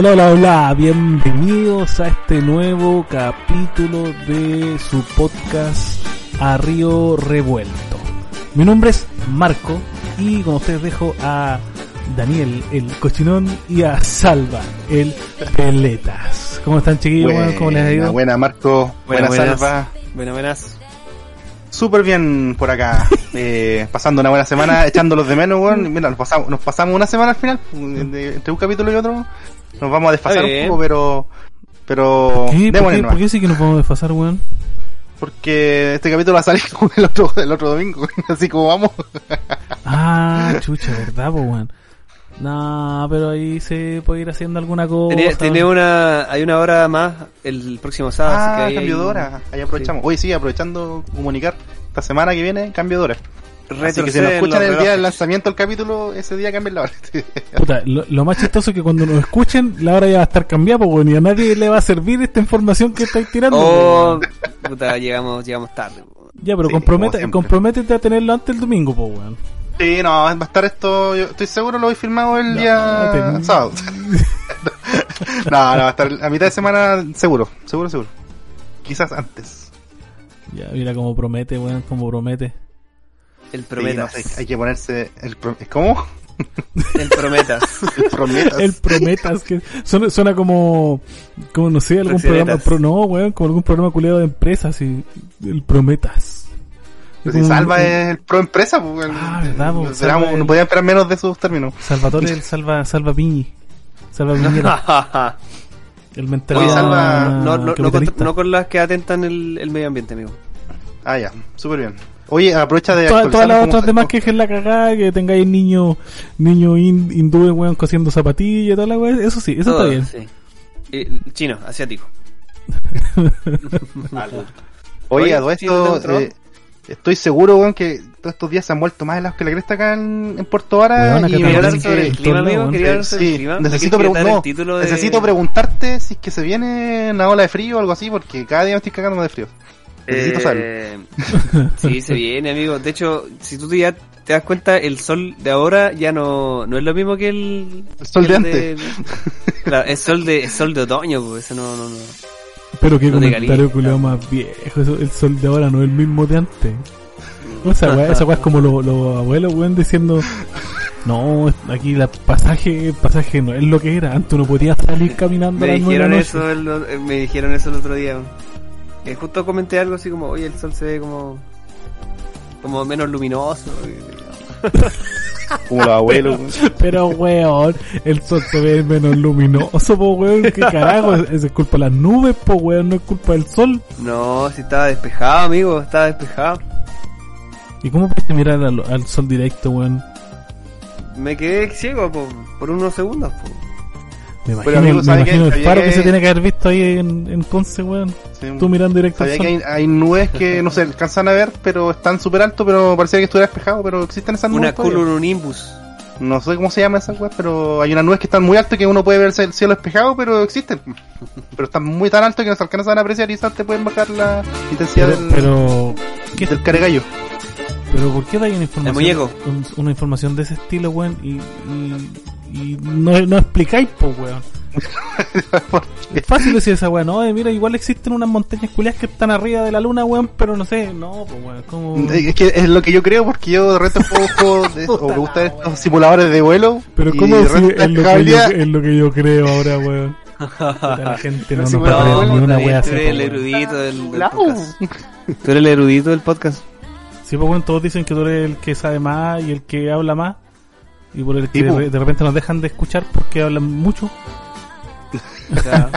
Hola, hola, hola, bienvenidos a este nuevo capítulo de su podcast A Río Revuelto. Mi nombre es Marco y con ustedes dejo a Daniel, el cochinón, y a Salva, el peletas. ¿Cómo están chiquillos? Buena, ¿Cómo les ha ido? Buena, Marco. Buena, buenas. Salva. Buenas, buenas. Súper bien por acá. eh, pasando una buena semana, echándolos de menos, weón. Mira, nos pasamos, nos pasamos una semana al final, de- entre un capítulo y otro. Nos vamos a desfasar un poco, pero. Pero. ¿Qué? ¿Por, qué, por qué sí que nos podemos desfasar, weón? Porque este capítulo va a salir como el otro, el otro domingo. Así como vamos. Ah, chucha, ¿verdad, po, weón? No, pero ahí se puede ir haciendo alguna cosa. Tiene, tiene una, hay una hora más el próximo sábado. así que Ah, ahí cambio de hora. Ahí aprovechamos. Hoy sí, aprovechando comunicar. Esta semana que viene, cambio de hora. Así que si nos escuchan el día del lanzamiento del capítulo, ese día cambien la hora. Puta, lo, lo más chistoso es que cuando nos escuchen, la hora ya va a estar cambiada, pues, weón, y a nadie le va a servir esta información que estáis tirando. Oh, pues, weón. puta, llegamos, llegamos tarde. ya, pero sí, compromete, comprométete a tenerlo antes del domingo, pues, weón. Sí, no, va a estar esto, yo estoy seguro lo he filmado el No, día te- sábado. no, no, va a estar a mitad de semana seguro, seguro, seguro. Quizás antes. Ya, mira cómo promete, weón, cómo promete. El Sí, Prometas. no hay que ponerse el pro- ¿Cómo? El Prometas. El prometas. El prometas, que suena, suena como, como, no sé, algún programa, pro, no, weón, como algún programa culiado de empresas, y el prometas. Pero si Salva es el pro empresa, pues. Ah, verdad, pues, no, esperamos- podían esperar menos de sus términos. Salvatore, el salva, salva Piñi. Salva Piñera, el mentalidad Oye, Salva, no, no, no, con, capitalista. no con las que atentan el, el medio ambiente, amigo. Ah, ya, súper bien. Oye, aprovecha de Todas, todas las otras demás que es la cagada, que tengáis niños niño hin- hindúes, weón, cosiendo zapatillas y toda la weón. Eso sí, eso Todo, está bien. sí. Eh, chino, asiático. Oye, Oye, a todo esto, eh, estoy seguro, weón, que todos estos días se han vuelto más helados que la cresta acá en, en Puerto Vara. Acá y Quería hablar sobre el clima, todos amigo. lados, Quería hablar sobre el Sí, clima. necesito, ¿Me pregun- quieres dar no, el título de- preguntarte si es que se viene una ola de frío o algo así, porque cada día me estoy cagando de frío. Necesito. Eh, sí, se viene, amigo. De hecho, si tú ya te das cuenta, el sol de ahora ya no, no es lo mismo que el, El sol que de el antes. Claro, es sol de, es sol de otoño, pues eso no, no, no. Pero qué No comentario culiado más viejo. Eso, el sol de ahora no es el mismo de antes. O sea, weá, esa weá es como los los abuelos, weón, diciendo. No, aquí el pasaje, el pasaje no es lo que era. Antes uno podía salir caminando a Me las nueve de la dijeron noche. eso, el- eh, me dijeron eso el otro día. Eh, justo comenté algo así como, oye, el sol se ve como, como menos luminoso. Como los abuelos. weón. Pero, weón, el sol se ve menos luminoso, po, weón. ¿Qué carajo? Es, es culpa de las nubes, po, weón. No es culpa del sol. No, si estaba despejado, amigo, estaba despejado. ¿Y cómo puedes mirar al, al sol directo, weón? Me quedé ciego po, por unos segundos. po. Me Pero, imagino, amigo, me ¿sabe imagino qué? el faro que... que- se tiene que haber visto ahí en, en Conce, weón. Sí. Tú mirando directo al Sabía sol. que hay, hay nubes que no se alcanzan a ver, pero están súper alto, pero parecía que estuviera despejado, pero existen esas nubes. Una cumulonimbus. No sé cómo se llama esas weas, pero hay unas nubes que están muy altas que uno puede ver el cielo despejado, pero existen. Pero están muy tan altos que no se alcanzan a apreciar y esas te pueden bajar la intensidad Pero, del, pero, ¿qué- del caregallo. pero ¿por qué dais una información, un- una información de ese estilo, weón? Y, y, y no, no explicáis, po, weón. Es fácil decir esa weón, no, eh, mira, igual existen unas montañas culiadas que están arriba de la luna, weón, pero no sé, no, pues weón, como... Es que es lo que yo creo porque yo de repente juego de, o me gustan estos simuladores de vuelo. Pero y ¿cómo de decir repente es lo, cada que yo, día- es lo que yo creo ahora, weón? La gente no creer bueno, ni una tú wea así, eres el erudito del, podcast. Tú eres el erudito del podcast. Sí, pues bueno, todos dicen que tú eres el que sabe más y el que habla más. Y por el que Sí, de, de repente nos dejan de escuchar porque hablan mucho. O sea,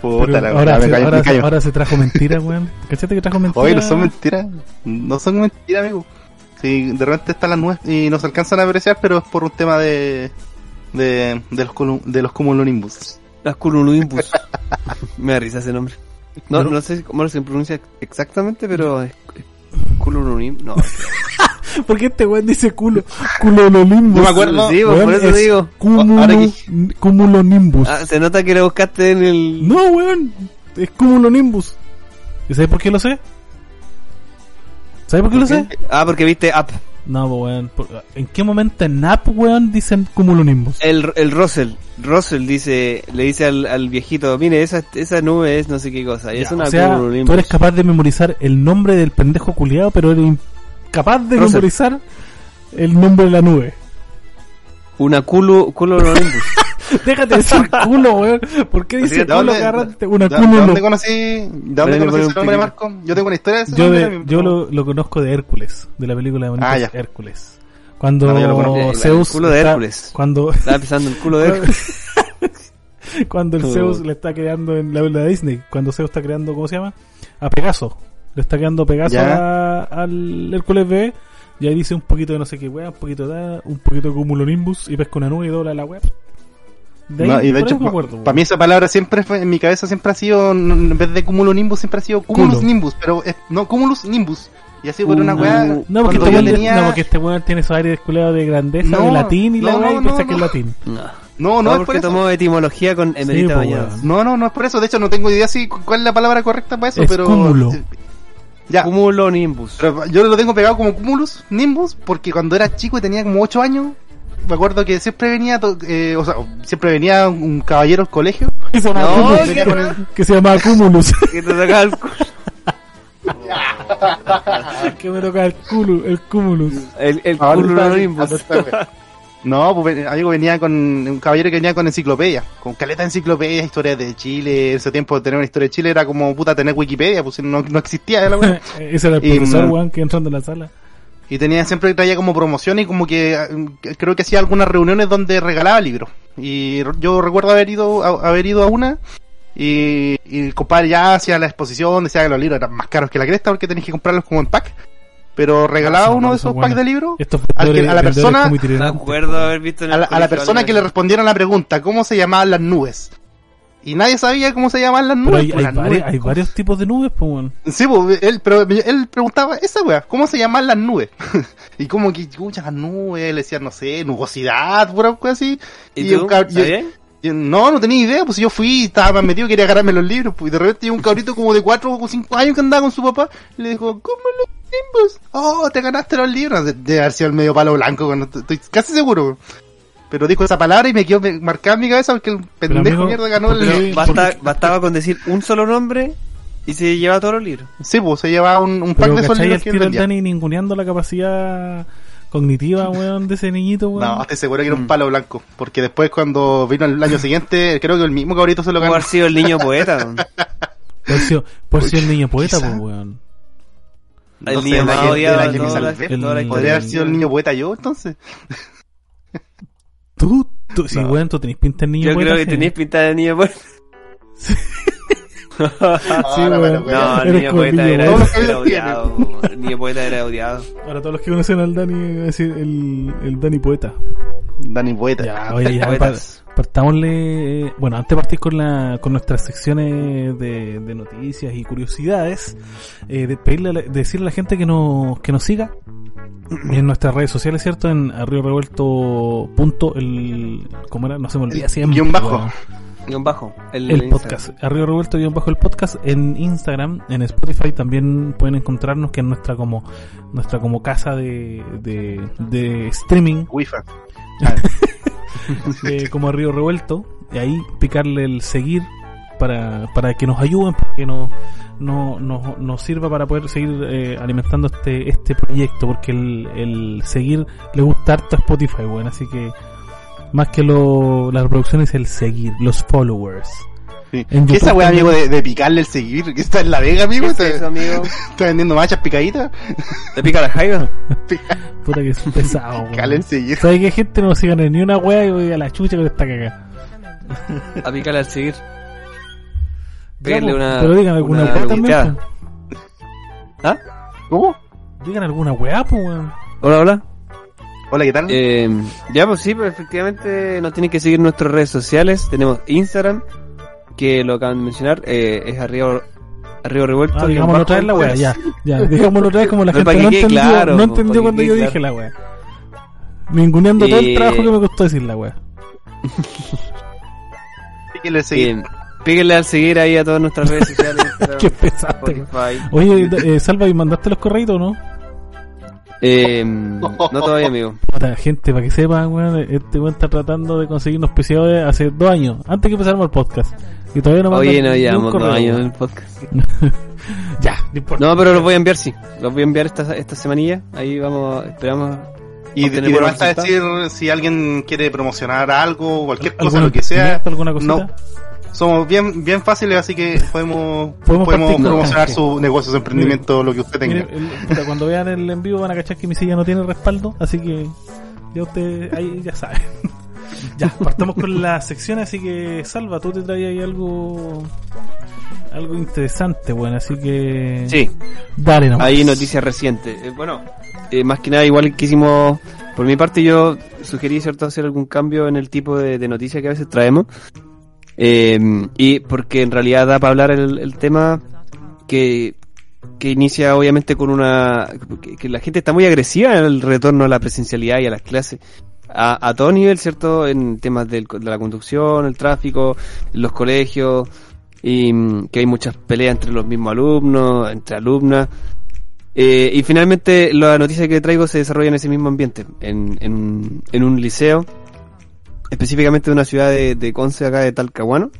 Puta, Pero la ahora, se, callo, ahora, me se- callo. ahora se trajo mentira, weón. ¿Cachate que trajo mentira? Oye, no son mentiras. No son mentiras, amigo. Si de repente están las nubes y no se alcanzan a apreciar, pero es por un tema de. de, de los, colu- de los cumulonimbus. las cumulonimbus. Me da risa ese nombre. No, Pero- no sé cómo se pronuncia exactamente, pero es, es cumulonimbus. No, ¿Por qué este weón dice culo? Cumulonimbus. No me acuerdo. Sí, pues, Weón, por eso es digo. cumulo- Cumulonimbus. Ah, se nota que lo buscaste en el. No, weón. Es cumulonimbus. ¿Y sabes por qué lo sé? ¿Sabes por qué lo sé? Ah, porque viste Up. No, weón. ¿En qué momento en App, weón, dicen cumulonimbus? El, el Russell, Russell dice, le dice al, al viejito, mire, esa, esa nube es no sé qué cosa. Y Ya, es una o sea, tú eres capaz de memorizar el nombre del pendejo culiado, pero eres incapaz de Russell. memorizar el nombre de la nube. Una culo, cumulonimbus. Déjate decir culo, weón. ¿Por qué dice ¿De culo dónde? Una de- culo. de no. dónde conocí, de dónde conocí ese nombre. Marco? Yo tengo una historia de ese Yo, de- yo lo, lo conozco de Hércules, de la película de Ah. Hércules. Cuando No, conozco. El Zeus. culo de está-. Cuando, Estaba pensando en el culo de Hércules. cuando el. Zeus le está creando en la película de Disney, cuando Zeus está creando, ¿cómo se llama? A Pegaso. Le está creando Pegaso a- al Hércules bebé. Y ahí dice un poquito de no sé qué weá, un poquito de un poquito de cumulonimbus y pesca una nube y dobla la weá. De ahí, No, y de hecho, para mí esa palabra siempre fue, en mi cabeza siempre ha sido, en vez de cumulonimbus, siempre ha sido cumulus Culo. nimbus, pero es- no, cumulus nimbus. Y así por una Uh, weá. No, porque este weón tenía- no, porque este weón tiene esos aires culiados de grandeza, No, de latín y la no, weá, y no, piensa no, que es no. latín. No, No, no, no, es por eso. tomó etimología con Emerita weón. No, no, no es por eso. De hecho, no tengo idea si cuál es la palabra correcta para eso, Es pero. cúmulo. Ya. Cumulonimbus. Pero yo lo tengo pegado como cumulus nimbus porque cuando era chico y tenía como 8 años, me acuerdo que siempre venía, eh, o sea, siempre venía un caballero al colegio. Que se llamaba No, Cumulus. que- el- Que se llamaba Cumulus. Que te tocaba el culo. que me toca el culo, el Cumulus. El, el Ah. No, pues ven- algo venía con un caballero que venía con enciclopedia, con caleta de enciclopedia, historias de Chile. En ese tiempo tener una historia de Chile era como puta tener Wikipedia, pues no, no existía la. Ese era el profesor, weón, que entrando en la sala. Y tenía siempre traía como promoción y como que eh, creo que hacía algunas reuniones donde regalaba libros. Y yo recuerdo haber ido a, haber ido a una y, y el compadre ya hacía la exposición, decía que los libros eran más caros que la cresta porque tenías que comprarlos como en pack. Pero regalaba Ah, uno de esos packs de libros Al que- a la persona- acuerdo haber visto en a la, a la persona que le respondieron la pregunta, ¿cómo se llamaban las nubes? Y nadie sabía cómo se llamaban las Pero nubes. hay, pues, hay, las vari- nubes. hay varios tipos de nubes, pues, weón. Sí, pues, él, pero él preguntaba esa weá, ¿cómo se llaman las nubes? y como que, escucha, las nubes, le decían, no sé, nubosidad, pura cosa así. ¿Y tú? cab- yo- no, no tenía idea, pues yo fui, estaba más metido, quería agarrarme los libros, pues, y de repente llegó un cabrito como de 4 o 5 años que andaba con su papá, y le dijo, ¿cómo los nimbus? Oh, te ganaste los libros. De, de haber sido el medio palo blanco, estoy casi seguro. Pero dijo esa palabra y me quedó marcada en mi cabeza porque el pendejo amigo, mierda ganó ¿por el... basta, bastaba con decir un solo nombre y se lleva todos los libros. Sí, pues se llevaba un, un pack de esos ¿cachai libros el que vendía. Dani ninguneando la capacidad cognitiva, weón, de ese niñito, weón? No, estoy seguro que era un Mm. palo blanco. Porque después cuando vino el año siguiente, creo que el mismo cabrito se lo ganó. haber sido el niño poeta. Por si, por si el niño poeta, pues, weón. El niño el el El-. Podría haber sido el niño poeta yo, entonces. Tú, tú, sí, No. weón, tú tenés pinta de niño Yo creo que sí. tenés pinta de niño poeta. Sí, weón. No, el niño poeta niño era, odiado. El niño poeta era odiado. Ahora todos los que conocen al Dani, a decir el, el Dani poeta. Dani poeta. Ya, oye, ya, Poetas. partámosle. eh, Bueno, antes de partir con, la, con nuestras secciones de, de noticias y curiosidades, eh, de pedirle, a la- de decirle a la gente que nos, que nos siga en nuestras redes sociales, ¿cierto? En arriba revuelto punto el. ¿Cómo era? No se me olvida siempre. guion bajo. Guión bajo. El, El podcast, arriba revuelto guion bajo el podcast en Instagram, en Spotify también pueden encontrarnos que es nuestra como nuestra como casa de, de, de streaming Wi-Fi. eh, como Río Revuelto, y ahí picarle el seguir para, para que nos ayuden, para que nos, no, nos, nos sirva para poder seguir eh, alimentando este, este proyecto, porque el, el seguir le gusta harto a Spotify, bueno, así que más que lo, las reproducciones, el seguir, los followers. Sí. ¿Qué esa también- amigo, de, de picarle el seguir? ¿Que está en la vega, amigo? ¿Qué es ¿Está, eso, amigo? está vendiendo machas picaditas? ¿Te pica la jaiba? Puta que es pesado, weón. Picarle el seguir. ¿Sabes qué gente no sigan en ni una wea y voy a la chucha con esta cagada? A picarle al seguir. Po, una. Pero digan alguna una wea también. ¿Ah? ¿Cómo? Digan alguna wea, pues, weón. Hola, hola. Hola, ¿qué tal? Eh, ya, pues sí, pues efectivamente nos tienen que seguir en nuestras redes sociales. Tenemos Instagram, que lo acaban de mencionar, eh, es arriba, arriba revuelto. Ah, digámoslo otra vez la wea, ya. Ya, digámoslo otra vez como la gente que no entendió, claro, no po, entendió que cuando yo claro. dije la wea. Ninguneando todo el Y- trabajo que me costó decir la wea. Píquenle el seguir. Bien. Píguenle al seguir ahí a todas nuestras redes sociales. Qué pesante. Oye, eh, Salva, ¿y mandaste los correitos o no? Eh, no todavía, amigo. Puta, gente, para que sepan, weón, este weón está tratando de conseguirnos auspiciadores hace dos años, antes que empezáramos el podcast. Y todavía no Oye, no llevamos dos años en el podcast. Ya, no importa. No, pero los voy a enviar, sí. Los voy a enviar esta, esta semanilla. Ahí vamos, esperamos. Y, y obtener de basta decir si alguien quiere promocionar algo, cualquier cosa, ¿Alguna lo que sea. ¿Alguna cosita? No, somos bien bien fáciles, así que podemos Podemos podemos, promocionar canje. su negocio, su emprendimiento, lo que usted tenga. Mire, el- puta, cuando vean el en vivo van a cachar que mi silla no tiene respaldo, así que ya usted ahí ya sabe. ya, partamos con la sección, así que Salva, tú te traías ahí algo algo interesante, bueno, así que Sí, dale nomás. hay noticias recientes. Eh, bueno, eh, más que nada, igual quisimos. Por mi parte, yo sugerí, ¿cierto?, hacer algún cambio en el tipo de, de noticias que a veces traemos. Eh, y porque en realidad da para hablar el, el tema que, que inicia obviamente con una... Que, la gente está muy agresiva en el retorno a la presencialidad y a las clases. A, a todo nivel, ¿cierto? En temas del- de la conducción, el tráfico, los colegios, y mm, que hay muchas peleas entre los mismos alumnos, entre alumnas. Eh, y finalmente la noticia que traigo se desarrolla en ese mismo ambiente, en, en un liceo, específicamente de una ciudad de, de Conce, acá de Talcahuano,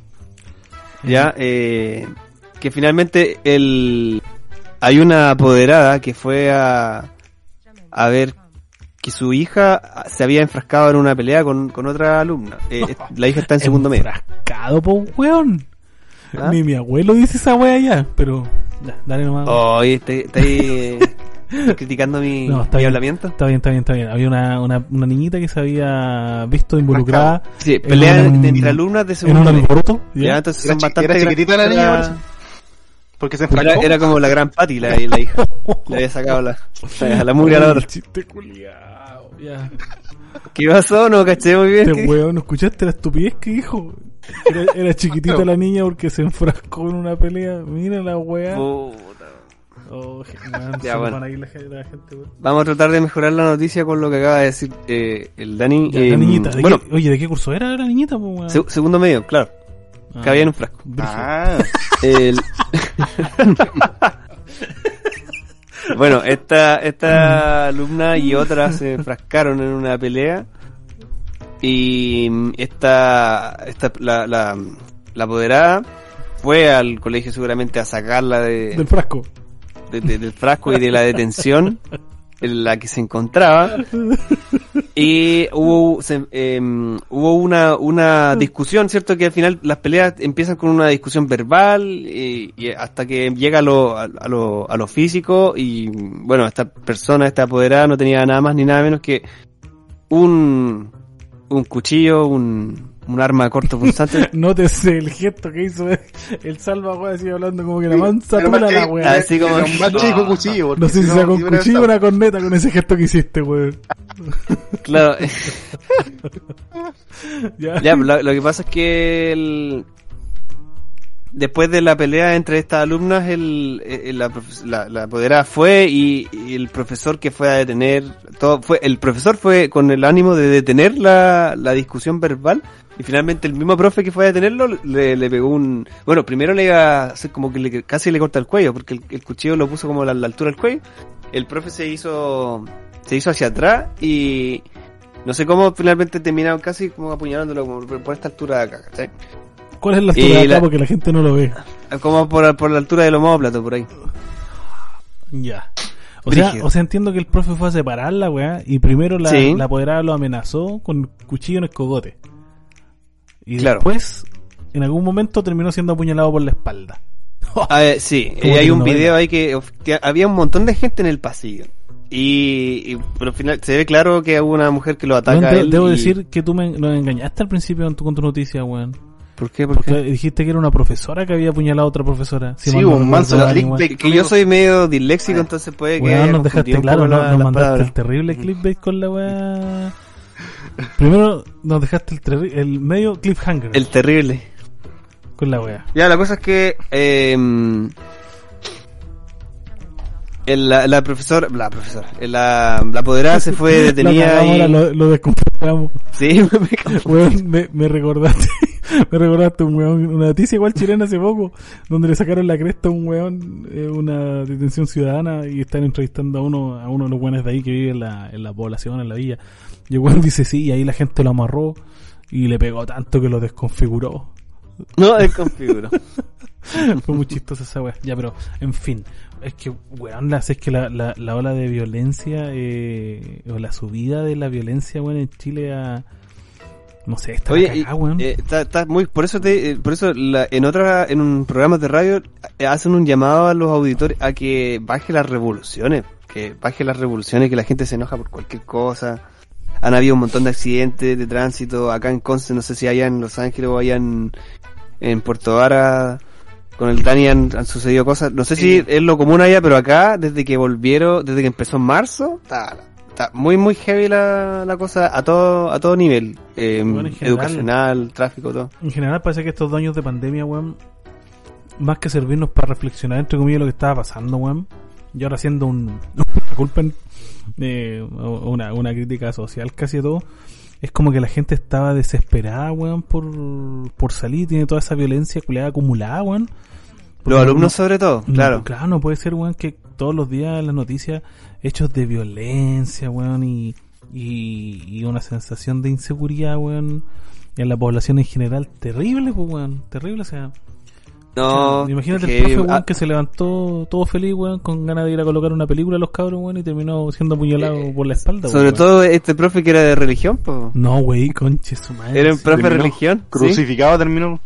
ya, eh, que finalmente el, hay una apoderada que fue a, a ver que su hija se había enfrascado en una pelea con, con otra alumna. Eh, la hija está en segundo medio. Enfrascado, po, weón. ¿Ah? Ni mi abuelo dice esa wea ya, pero ya, dale nomás. Oye, ¿estáis estáis criticando mi, No, está mi bien. hablamiento? Está bien, está bien, está bien. Había una, una, una niñita que se había visto involucrada Sí, pelea en un- entre alumnas de en segundo un medio. alboroto. Ya, entonces Era son bastante era chiquitita la niña, era. Porque se enfrascó. era, era como la gran Patty, la, la hija. Le había sacado la, la, la mugre a la otra. Chiste culiao. Ya. ¿Qué pasó? No caché muy bien. Este weón, ¿no escuchaste la estupidez que dijo? Era, era chiquitita la niña porque se enfrascó en una pelea. Mira la weá. Oh, man, Ya, se bueno. van ahí la, la gente, weón. Vamos a tratar de mejorar la noticia con lo que acaba de decir eh, el Dani. Ya, Eh, la niñita. ¿de bueno, qué- oye, ¿de qué curso era la niñita? se- segundo medio, claro. Ah, Cabía en un frasco. Ah, El- bueno, esta, esta alumna y otra se enfrascaron en una pelea y esta, esta la, la, la apoderada fue al colegio seguramente a sacarla de, Del frasco. De- de- del frasco y de la detención en la que se encontraba. Y hubo se- em, hubo una una discusión cierto que al final las peleas empiezan con una discusión verbal y, hasta que llega a lo, a, a lo a lo físico y bueno esta persona esta apoderada no tenía nada más ni nada menos que un un cuchillo un un arma corto punzante Nótese el gesto que hizo el salva, weón, así hablando como que la mansa tula la weá. Así como- un más chico cuchillo. porque No sé si sacó un cuchillo o una corneta con ese gesto que hiciste, weón. claro Ya. Ya, lo, lo que pasa es que el- después de la pelea entre estas alumnas, el, el- la, profes- la, la apoderada fue y, y el profesor que fue a detener, todo fue, el profesor fue con el ánimo de detener la, la discusión verbal y finalmente el mismo profe que fue a detenerlo le, le pegó un, bueno, primero le iba a hacer como que le- casi le corta el cuello porque el, el cuchillo lo puso como a la, la altura del cuello. El profe se hizo, se hizo hacia atrás y no sé cómo finalmente terminaron casi como apuñalándolo como por, esta altura de acá, ¿cachai? ¿Cuál es la altura Y de acá? la- Porque la gente no lo ve. Como por, por la altura del homóplato, por ahí. Ya. O sea, o sea, entiendo que el profe fue a separarla, weá, y primero la, Sí. la apoderada lo amenazó con cuchillo en el cogote. Y Claro. después, en algún momento, terminó siendo apuñalado por la espalda. Ah, eh, sí, eh, hay un video ahí que, que había un montón de gente en el pasillo. Y, y- pero al final se ve claro que hubo una mujer que lo ataca a él debo y- decir que tú me, nos engañaste al principio con tu, con tu noticia, weón. ¿Por qué? ¿Por Porque qué? dijiste que era una profesora que había apuñalado a otra profesora. Sí, un manso. Que yo soy medio disléxico, entonces puede que haya nos dejaste claro, no, la- nos mandaste el terrible clickbait con la weá. Primero nos dejaste el, terri- el medio cliffhanger El terrible. con la weá. Ya, la cosa es que eh, el- la, la profesora, la profesora, la, la apoderada se fue detenida y... ahora lo, lo desconfiguramos. Sí, me. Weón, me, me recordaste. Me recordaste un weón, una noticia igual chilena hace poco, donde le sacaron la cresta a un weón, eh, una detención ciudadana, y están entrevistando a uno, a uno de los weones de ahí que vive en la, en la población, en la villa. Y el weón dice sí, y ahí la gente lo amarró y le pegó tanto que lo desconfiguró. No, desconfiguro. Fue muy chistosa esa weá. Ya, pero, en fin. Es que, weón, la, es que la, la, la ola de violencia, eh, o la subida de la violencia, weón, en Chile a... No sé, está Oye, cagada, weón. eh, está, está muy, por eso te, eh, por eso la- en otra, en un programa de radio eh, hacen un llamado a los auditores a que baje las revoluciones, que baje las revoluciones, que la gente se enoja por cualquier cosa. Han habido un montón de accidentes de tránsito acá en Conce, no sé si allá en Los Ángeles o allá en, en Puerto Vara con el Dani han, han sucedido cosas. No sé Sí. si es lo común allá, pero acá desde que volvieron, desde que empezó en marzo, está, está muy muy heavy la, la cosa a todo a todo nivel, eh, Bueno, en general. educacional, tráfico, todo. En general parece que estos dos años de pandemia, weón, más que servirnos para reflexionar entre comillas lo que estaba pasando, weón, y ahora haciendo un, disculpen, eh, una, una crítica social casi todo, es como que la gente estaba desesperada, weón, por, por salir, tiene toda esa violencia acumulada, weón. Los no- alumnos sobre todo, no, claro. Claro, no puede ser, weón, que todos los días en las noticias hechos de violencia, weón, y, y, y una sensación de inseguridad, weón, en la población en general, terrible, pues, weón, terrible, o sea. No, imagínate que- el profe, weón, ah, que se levantó todo feliz, weón, con ganas de ir a colocar una película a los cabros, weón, y terminó siendo apuñalado Eh, por la espalda, sobre weón. todo este profe que era de religión, po. No, wey, conche su madre. Era un profe de religión, ¿sí? Crucificado terminó.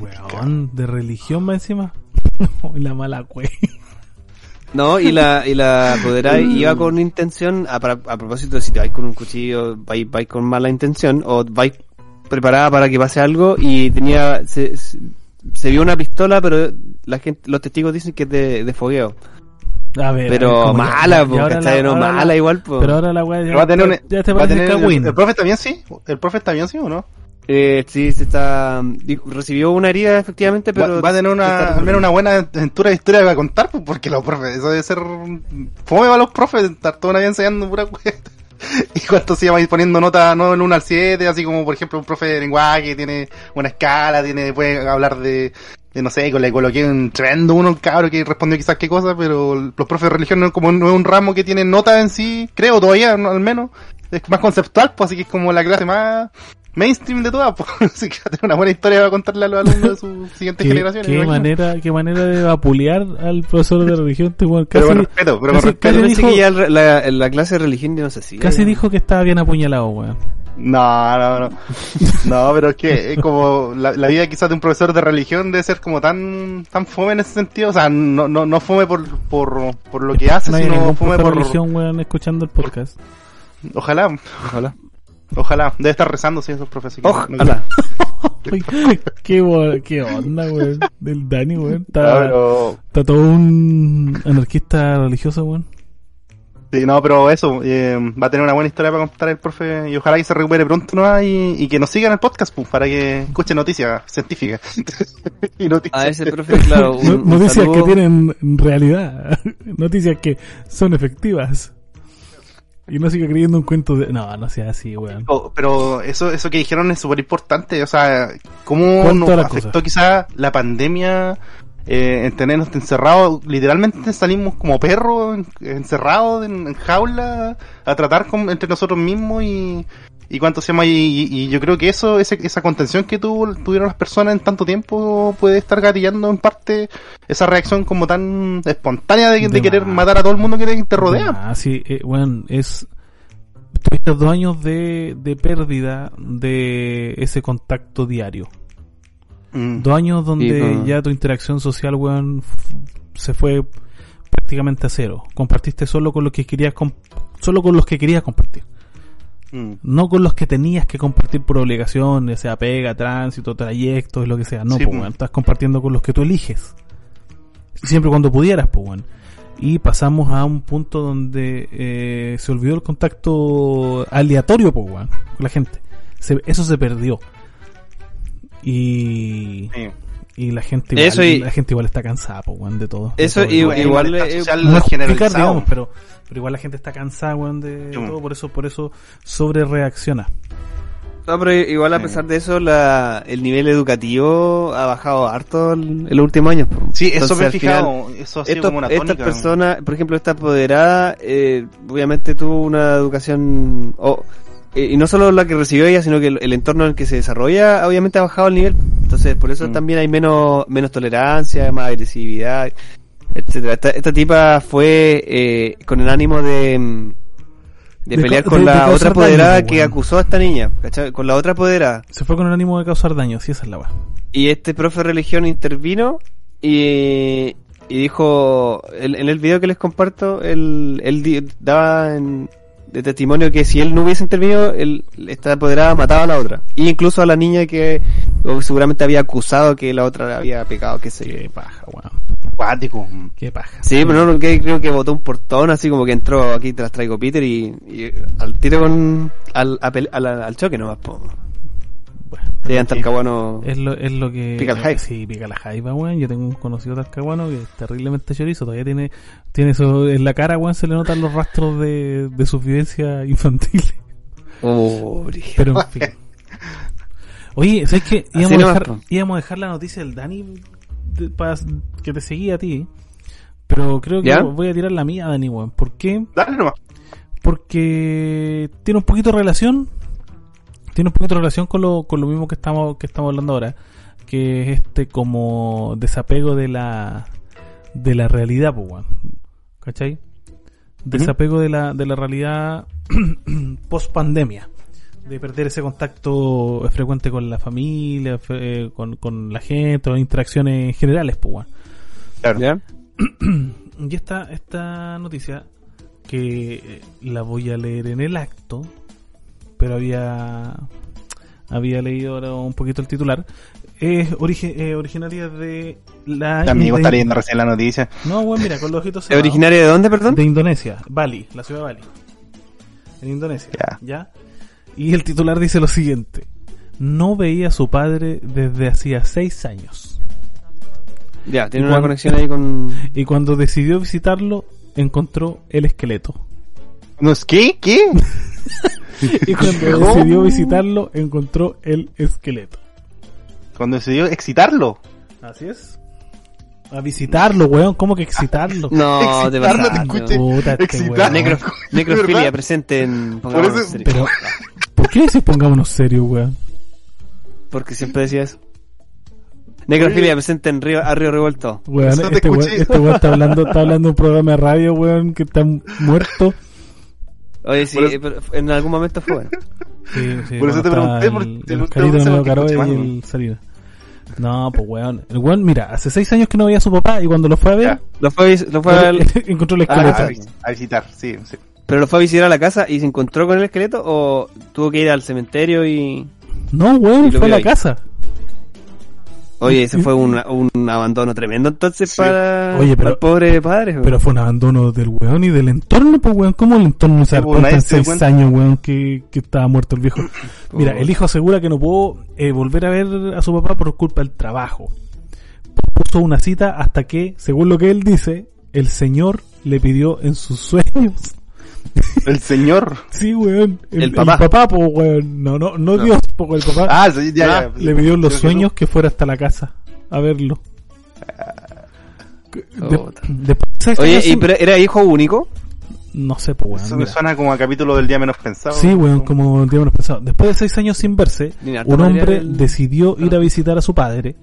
Weón, de religión va encima. la mala wey. No, y la, y la apoderada iba con intención, a, para- a propósito de si te vais con un cuchillo, vais, vais con mala intención, o vais preparada para que pase algo, y tenía, se, se, se vio una pistola, pero la gente, los testigos dicen que es de, de fogueo. A ver, a ver, Pero mala, po, ahora la- No, ahora la- mala igual, po. Pero ahora la weá ya, va a tener un- ya te va a parece tener- cagüín. ¿El profe está bien, sí? ¿El profe está bien, sí o no? Eh, sí, se está, recibió una herida efectivamente, pero... va, va a tener una, al menos una buena aventura de historia para contar, pues, porque los profes, eso debe ser fome para los profes, estar toda una vida enseñando pura cuenta. Y cuánto se llama poniendo nota, no el 1 al 7, así como por ejemplo un profe de lenguaje tiene una escala, tiene, puede hablar de, de no sé, le coloqué un tremendo uno, un cabro que respondió quizás qué cosa, pero los profes de religión no, como no es un ramo que tiene nota en sí, creo todavía, al menos, es más conceptual, pues así que es como la clase más mainstream de todas, pues, así que va a tener una buena historia para contarle a los alumnos de su siguiente ¿Qué, generación. qué manera, qué manera de vapulear al profesor de religión. Weón Pero casi, con respeto, pero con casi- respeto. Yo casi dijo- que ya la, la clase de religión, no sé si... casi dijo que estaba bien apuñalado, weón. No, no, no. No, pero es que es como la, la vida quizás de un profesor de religión debe ser como tan tan fome en ese sentido, o sea, no no no fome por por, por lo que hace, No sino fome por religión, weón, escuchando el podcast. ojalá, Ojalá. Ojalá, debe estar rezando sí esos profes. Ojalá. Qué, qué onda, weón, del Dani, weón. No, Está, todo un anarquista religioso, weón. sí, no, pero eso, eh, va a tener una buena historia para contar el profe y ojalá que se recupere pronto ¿no? y, y que nos sigan el podcast pues, para que escuche noticias científicas y noticias. A ese profe, claro, un, No- un noticias saludo. que tienen realidad. noticias que son efectivas. Y no siga creyendo un cuento de... No, no sea así, weón. Oh, pero eso eso que dijeron es súper importante, o sea, cómo ¿Cuánto nos afectó cosa? quizá la pandemia eh, en tenernos encerrados, literalmente salimos como perros en- encerrados en, en jaula a tratar con, entre nosotros mismos y, y cuánto se llama y, y- y yo creo que eso ese- esa contención que tuvo, tuvieron las personas en tanto tiempo puede estar gatillando en parte esa reacción como tan espontánea de, de De querer matar a todo el mundo que te, te rodea. Ah, sí, eh, weón, es... Tuviste dos años de, de pérdida de ese contacto diario. Mm. Dos años donde Sí, ya tu interacción social, weón, se fue prácticamente a cero. Compartiste solo con los que querías solo con los que querías compartir. Mm. No con los que tenías que compartir por obligación, ya sea pega, tránsito, trayectos, lo que sea. No, Sí, pues, pues. estás compartiendo con los que tú eliges. Siempre cuando pudieras, pues. Y pasamos a un punto donde eh, se olvidó el contacto aleatorio, pues, con la gente. Se- eso se perdió. Y, Sí. Y la gente igual, Eso y- la gente igual está cansada, pues, weón, de todo. de Eso todo. y- Bueno, igual, malestar eh, social No es justificar, digamos, pero, pero igual la gente está cansada, weón, de Sí. todo, por eso, por eso sobre reacciona. No, pero igual a pesar de eso, la, el nivel educativo ha bajado harto el- en los últimos años. po. Sí, eso Entonces, me he fijado. Eso ha sido Estos- como una estas tónica. personas, por ejemplo, esta apoderada, eh, obviamente tuvo una educación, o- eh, y no solo la que recibió ella, sino que el, el entorno en el que se desarrolla, obviamente ha bajado el nivel. Entonces, por eso Mm. también hay menos, menos tolerancia, más agresividad, etcétera. Esta, esta tipa fue eh, con el ánimo de, mm, de, De pelear con de- la otra apoderada po, que acusó a esta niña, ¿cachai? Con la otra apoderada. Se fue con el ánimo de causar daño, sí, esa es la weá. Y este profe de religión intervino y, y dijo, en, en el video que les comparto, él, él daba en- de testimonio que si él no hubiese intervenido, él, esta apoderada mataba a la otra. Y incluso a la niña que o seguramente había acusado que la otra había pecado, qué sé yo. Qué paja, weón. Cuático. Qué paja. Sí, pero no, que creo que botó un portón, así como que entró aquí, te las traigo Peter y, y al tiro con, al, a al choque nomás, po. Sí, en Talcahuano. es lo, es lo que... Pica el hype. Sí, pica la jaiba, weón. Yo tengo un conocido talcahuano que es terriblemente chorizo. Todavía tiene, tiene eso en la cara, weón. Se le notan los rastros de, de sus vivencias infantiles. Oh. Pero en fin. Oye, ¿sabes qué? Íbamos a, dejar, íbamos a dejar la noticia del Dani de- para que te seguía a ti. Pero creo que ¿Ya? voy a tirar la mía, Dani, weón. ¿Por qué? Dale nomás. Porque tiene un poquito de relación. Tiene un poquito de relación con lo, con lo mismo que estamos, que estamos hablando ahora. Que es este como desapego de la de la realidad, pues, weón. ¿Cachai? Desapego de la, de la realidad post pandemia. De perder ese contacto frecuente con la familia, fe- eh, con, con la gente, o interacciones generales, pues. Claro. ¿Ya? Y esta, esta noticia, que la voy a leer en el acto, pero había había leído ahora un poquito el titular, es origi- eh, originaria de la... Mi amigo de- está leyendo recién la noticia. No, bueno, mira, con los ojitos ¿Es cerrados. originaria de dónde, perdón? De Indonesia, Bali, la ciudad de Bali. En Indonesia. Ya. ¿Ya? Y el titular dice lo siguiente. No veía a su padre desde hacía seis años. Ya, tiene ¿Y una conexión ahí con... Y cuando decidió visitarlo, encontró el esqueleto. ¿No es qué? ¿Qué? Y cuando ¿Cómo? decidió visitarlo, encontró el esqueleto. Cuando decidió excitarlo. Así es. A visitarlo, weón. ¿Cómo que excitarlo? No. Puta, este Excitar. Necro- necrofilia ¿Verdad? presente en... Por pongámonos eso- serios. Pero, ¿por qué decís pongámonos serios, weón? Porque siempre decía eso. Necrofilia presente en Río, a Río Revuelto. Weón, este weón, este weón está hablando, está hablando de un programa de radio, weón, que está muerto. Oye, sí, eso- pero en algún momento fue bueno. Sí, sí, Por eso te pregunté, por- el, te el pregunté escuché y el Salinas. No, pues weón. El weón, mira, hace seis años que no veía a su papá y cuando lo fue a ver, Ya. Lo fue, a lo fue al- encontró el Ah, esqueleto. A, vis- a visitar, sí, sí. pero lo fue a visitar a la casa y se encontró con el esqueleto o tuvo que ir al cementerio y... no, weón, Y fue a la ahí. casa. Oye, ese fue un, un abandono tremendo entonces Sí. para, Oye, pero- para el pobre padre. weón. Pero fue un abandono del weón y del entorno, pues weón. ¿Cómo el entorno no se da en seis cuenta. años, weón, que, que estaba muerto el viejo? Mira, Oh. el hijo asegura que no pudo eh, volver a ver a su papá por culpa del trabajo. Puso una cita hasta que, según lo que él dice, el señor le pidió en sus sueños. El señor. Sí, weón. El, El papá. papá, pues weón. No, no, no, No. Dios, porque el papá Ah, sí, ya, ya. le pidió en los que sueños que fuera hasta la casa a verlo. De- de Oye, ¿y pero era hijo único? No sé, pues weón. Eso me suena como a capítulo del día menos pensado. Sí, weón, como el menos pensado. Después de seis años sin verse, un hombre decidió ir a visitar a su padre.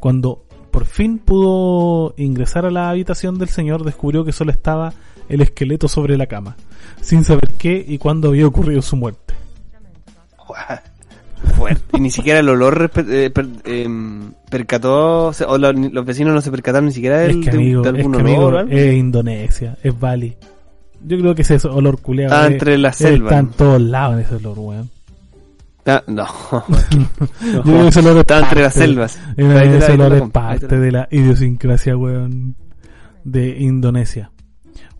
Cuando por fin pudo ingresar a la habitación del señor, descubrió que solo estaba el esqueleto sobre la cama, sin saber qué y cuándo había ocurrido su muerte. Fuerte. Y ni siquiera el olor eh, per- em, percató, o, sea, o lo- los vecinos no se percataron ni siquiera Es del, que de, amigo, de es algún que olor amigo, es Indonesia, es Bali. Yo creo que ese es olor culeado. Está eh, entre la eh, selva. Está en todos lados en ese olor, weón. Ah, no. Yo creo que ese olor es Está entre las selvas. eh, ese olor es parte de la idiosincrasia, weón, de Indonesia.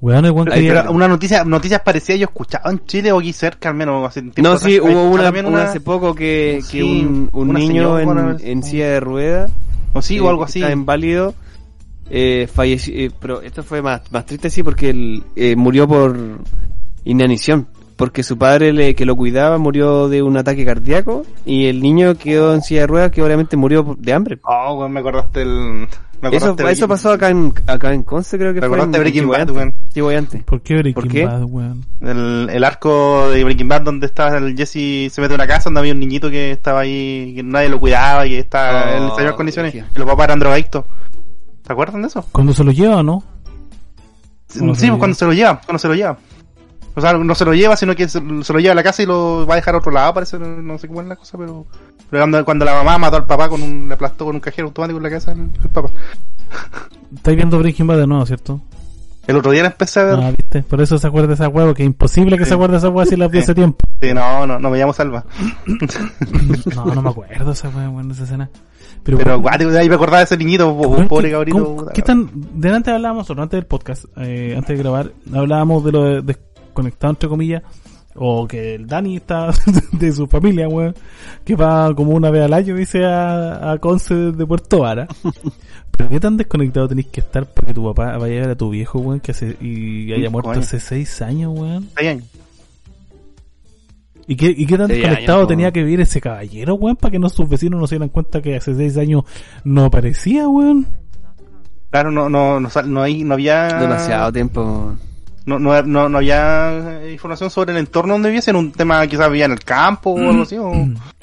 Weón, el weón Ahí quería- Pero una noticia, noticias parecidas yo he escuchado en Chile o aquí cerca, al menos hace tiempo No, atrás, sí, hubo una, también una hace poco que, que Sí, un, un una niño señora, en, en silla de ruedas o sí, eh, o algo que así. Está inválido. Eh, falleció, eh, pero esto fue más, más triste sí porque él eh, murió por inanición. Porque su padre le, que lo cuidaba murió de un ataque cardíaco y el niño quedó en silla de ruedas que obviamente murió de hambre. Oh, weón, me acordaste el... Me Eso, acordaste eso Breaking- pasó acá en, acá en Conce, creo que Me fue. acordaste en Breaking Bad, weón. ¿Por qué Breaking ¿Por qué? Bad, weón? El, el arco de Breaking Bad donde estaba el Jesse se mete a una casa donde había un niñito que estaba ahí, que nadie lo cuidaba y que estaba Oh, en las peores condiciones. Y los papás eran drogadictos. ¿Se acuerdan de eso? Cuando se lo lleva, ¿o ¿no? Sí, ¿Cómo se lo pues cuando se lo lleva, cuando se lo lleva. O sea, no se lo lleva, sino que se, se lo lleva a la casa y lo va a dejar a otro lado, parece, no, no sé cómo es la cosa, pero... Pero cuando, cuando la mamá mató al papá con un, le aplastó con un cajero automático en la casa el, el papá. Estáis viendo Breaking Bad de nuevo, ¿cierto? El otro día la empecé a ver. Ah, ¿viste? Por eso se acuerda de esa hueá, porque es imposible que Sí. se acuerde de esa hueá si la vi Sí. hace tiempo. Sí, no, no, no me llamo Salva. No, no me acuerdo esa weón, de esa escena. Pero, Pero guate, ahí me acordaba de ese niñito, pobre ¿qué- cabrito. ¿Qué tan...? Delante hablábamos, o antes del podcast, eh, antes de grabar, hablábamos de lo de- desconectado, entre comillas, o que el Dani está de su familia, weón, que va como una vez al año, dice, a, a Conce de Puerto Vara. Pero qué tan desconectado tenés que estar para que tu papá vaya a ver a tu viejo, weón, que hace, y haya muerto años. hace seis años, weón. Seis años. ¿Y qué, y qué tan Seis desconectado años, tenía que vivir ese caballero, weón, para que no sus vecinos no se dieran cuenta que hace seis años no aparecía, weón? Claro, no, no, no, sal- no, hay, no había... Demasiado tiempo. No, no, no, no había eh, información sobre el entorno donde viviese, en un tema quizás había en el campo o algo así, o...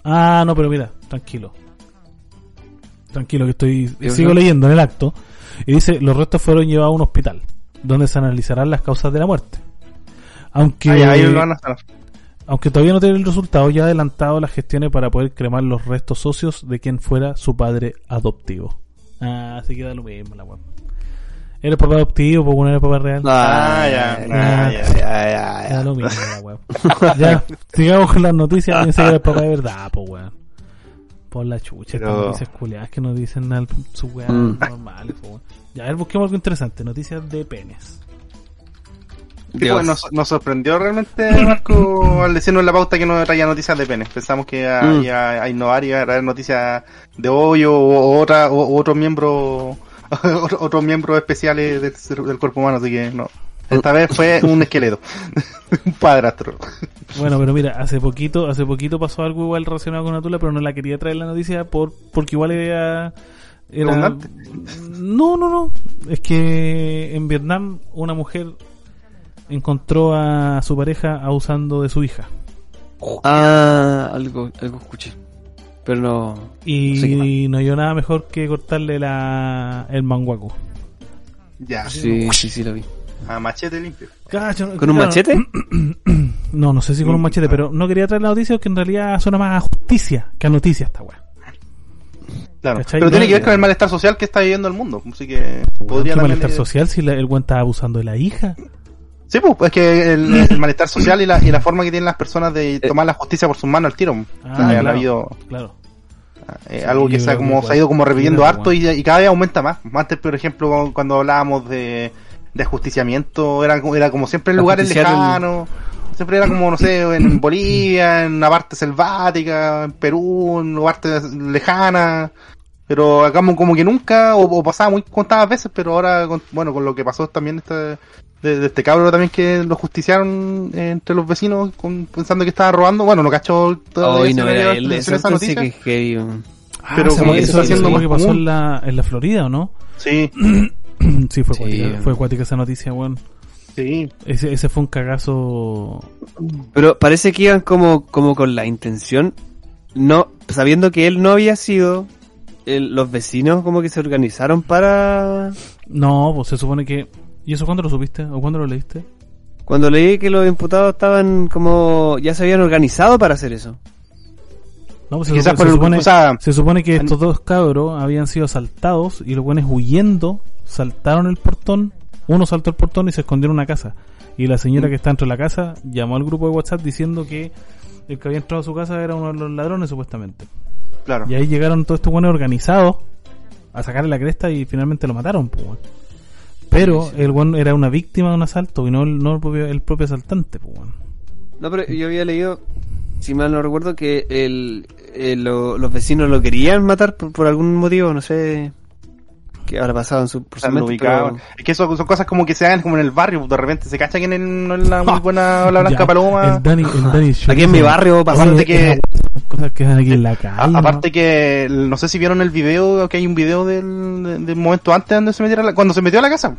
Ah, no, pero mira, tranquilo. Tranquilo, que estoy. ¿Qué Sigo leyendo en el acto. Y dice: los restos fueron llevados a un hospital, donde se analizarán las causas de la muerte. Aunque, Ahí, ahí lo van a sanar. aunque todavía no tiene el resultado, ya ha adelantado las gestiones para poder cremar los restos socios de quien fuera su padre adoptivo. Ah, así queda lo mismo la weón. Era el papá adoptivo, porque no era el papá real. Ah, ya, ah, ya, ya, ya, Ya lo mismo, weón. ya, sigamos con las noticias. Piensa que era el papá de verdad, pues weón. Por la chucha, Pero- estas noticias culiadas que nos dicen al, su weá Mm. normales, po, weón. Ya, a ver, busquemos algo interesante. Noticias de penes. Sí, Dios. pues, nos, nos sorprendió realmente Marco al decirnos en la pauta que no traía noticias de penes. Pensamos que iba, Mm. iba a innovar y iba a traer noticias de hoyo o, o otra, o, o otros miembros otro- otros miembros especiales del, cuerpo humano, así que no. Esta vez fue un esqueleto, un padrastro. Bueno, pero mira, hace poquito, hace poquito pasó algo igual relacionado con Atula, pero no la quería traer la noticia por, porque igual era, era no, no, no. Es que en Vietnam una mujer encontró a su pareja abusando de su hija. Ah, algo, algo escuché. Pero no. Y No hay nada mejor que cortarle la, el manguaco. Ya, Sí, sí, sí, lo vi. a machete limpio. Cacho, ¿Con un machete? No, no sé si con un machete, pero no quería traer la noticia porque en realidad suena más a justicia que a noticia esta weá. Claro. ¿Cachai? Pero tiene que ver con el malestar social que está viviendo el mundo. Así que podría ¿Qué malestar social si la- el weón estaba abusando de la hija? Sí, pues, es que el, el malestar social y la, y la forma que tienen las personas de tomar la justicia por sus manos al tiro. Ah, O sea, han claro. habido Claro. eh, Sí, algo que se ha, como, se ha ido como repitiendo harto y, y cada vez aumenta más. Antes, por ejemplo, cuando hablábamos de, de ajusticiamiento, era, como- era como siempre en lugares lejanos. Siempre era como, no sé, en Bolivia, en una parte selvática, en Perú, en una parte lejana. Pero acá como como que nunca, o, o pasaba muy contadas veces, pero ahora, con- bueno, con lo que pasó también este, de, de este cabro también que lo justiciaron eh, entre los vecinos con- pensando que estaba robando. Bueno, no cachó Hoy si no era él. esa Eso noticia. sí que es heavy, um. Pero Ah, como sí, que se está haciendo lo más que pasó en la, en la Florida, ¿o no? Sí, sí, fue Sí. acuática, fue acuática esa noticia, weón. sí. Ese, ese fue un cagazo. Pero parece que iban como, como con la intención, no, sabiendo que él no había sido, el- los vecinos como que se organizaron para... No, pues se supone que. ¿Y eso cuándo lo supiste? ¿O cuándo lo leíste? Cuando leí que los imputados estaban como, ya se habían organizado para hacer eso. No, pues se, Quizás supone, se supone que estos dos cabros habían sido asaltados y los buenos huyendo saltaron el portón. Uno saltó el portón y se escondió en una casa. Y la Mm. señora que está dentro de la casa llamó al grupo de WhatsApp diciendo que el que había entrado a su casa era uno de los ladrones supuestamente. Claro. Y ahí llegaron todos estos buenos organizados a sacarle la cresta y finalmente lo mataron. pues. Pero Sí, sí. el buen era una víctima de un asalto y no el, no el, propio, el propio asaltante. pues. No, pero yo había leído, si mal no recuerdo, que el, el- lo- los vecinos lo querían matar por, por algún motivo, no sé. Qué habrá pasado en su por su Están mente, ubicados. pero- Es que eso son cosas como que se dan como en el barrio, de repente se cacha que en el- no es la muy buena la blanca Ya, paloma. El Dani, el Dani Show Aquí en mi barrio Aparte que- Cosas que aquí en la A- calle. ¿no? aparte que, no sé si vieron el video, que hay un video del, de- del momento antes donde se metiera la- cuando se metió a la casa.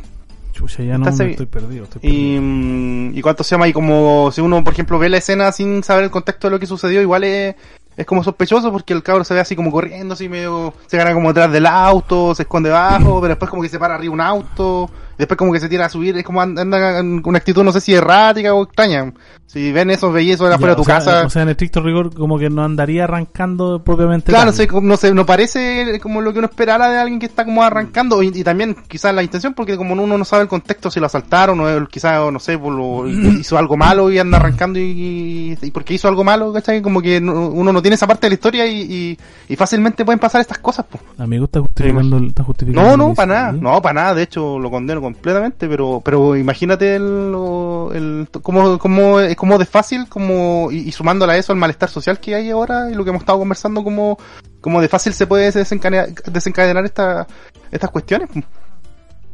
Chucha, ya no estoy perdido. Estoy Y, perdido. mm, y cuánto se llama, y como si uno, por ejemplo, ve la escena sin saber el contexto de lo que sucedió, igual es, es como sospechoso porque el cabro se ve así como corriendo, así medio, se gana como detrás del auto, se esconde abajo, pero después como que se para arriba un auto, después como que se tira a subir, es como anda, anda con una actitud no sé si errática o extraña. Si ven eso, veis eso de afuera de tu sea, casa. O sea, en estricto rigor, como que no andaría arrancando propiamente. Claro, sé, no sé, no parece como lo que uno esperara de alguien que está como arrancando y, y también quizás la intención porque como uno no sabe el contexto si lo asaltaron o quizás, no sé, lo- hizo algo malo y anda arrancando y, y porque hizo algo malo, ¿cachai? Como que no- uno no tiene esa parte de la historia y, fácilmente pueden pasar estas cosas, pues. Amigo, está justificando. Está justificando No, no, para nada, ¿sí? no, para nada, de hecho lo condeno completamente, pero pero imagínate el, lo- el cómo, cómo, cómo de fácil, como y, y sumándole a eso el malestar social que hay ahora y lo que hemos estado conversando, como, como de fácil se puede desencadenar, desencadenar esta, estas cuestiones.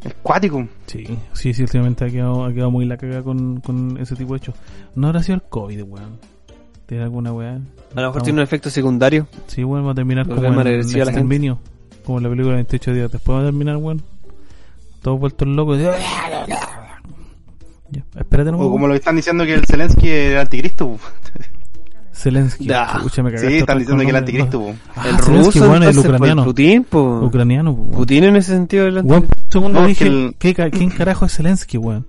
Es cuático. Sí, sí, sí, últimamente ha quedado, ha quedado muy la caga con, con ese tipo de hechos. No habrá sido el COVID, weón. ¿Tiene alguna weá? A lo mejor tiene un efecto secundario. Sí, weón, va a terminar Volver como en a la gente. Como en la película 28 días. Después va a terminar, weón. Todos vueltos locos. Ya, espérate no O como lo que están diciendo que el Zelensky es el anticristo. Zelensky. Da. Chucha, me Sí, están diciendo que el anticristo. Ah, el Zelensky, ruso, weón, el ucraniano. Putin, po. Ucraniano, weón. Putin en ese sentido un segundo No, dije, el- ¿qué ca- ¿quién carajo es Zelensky, weón?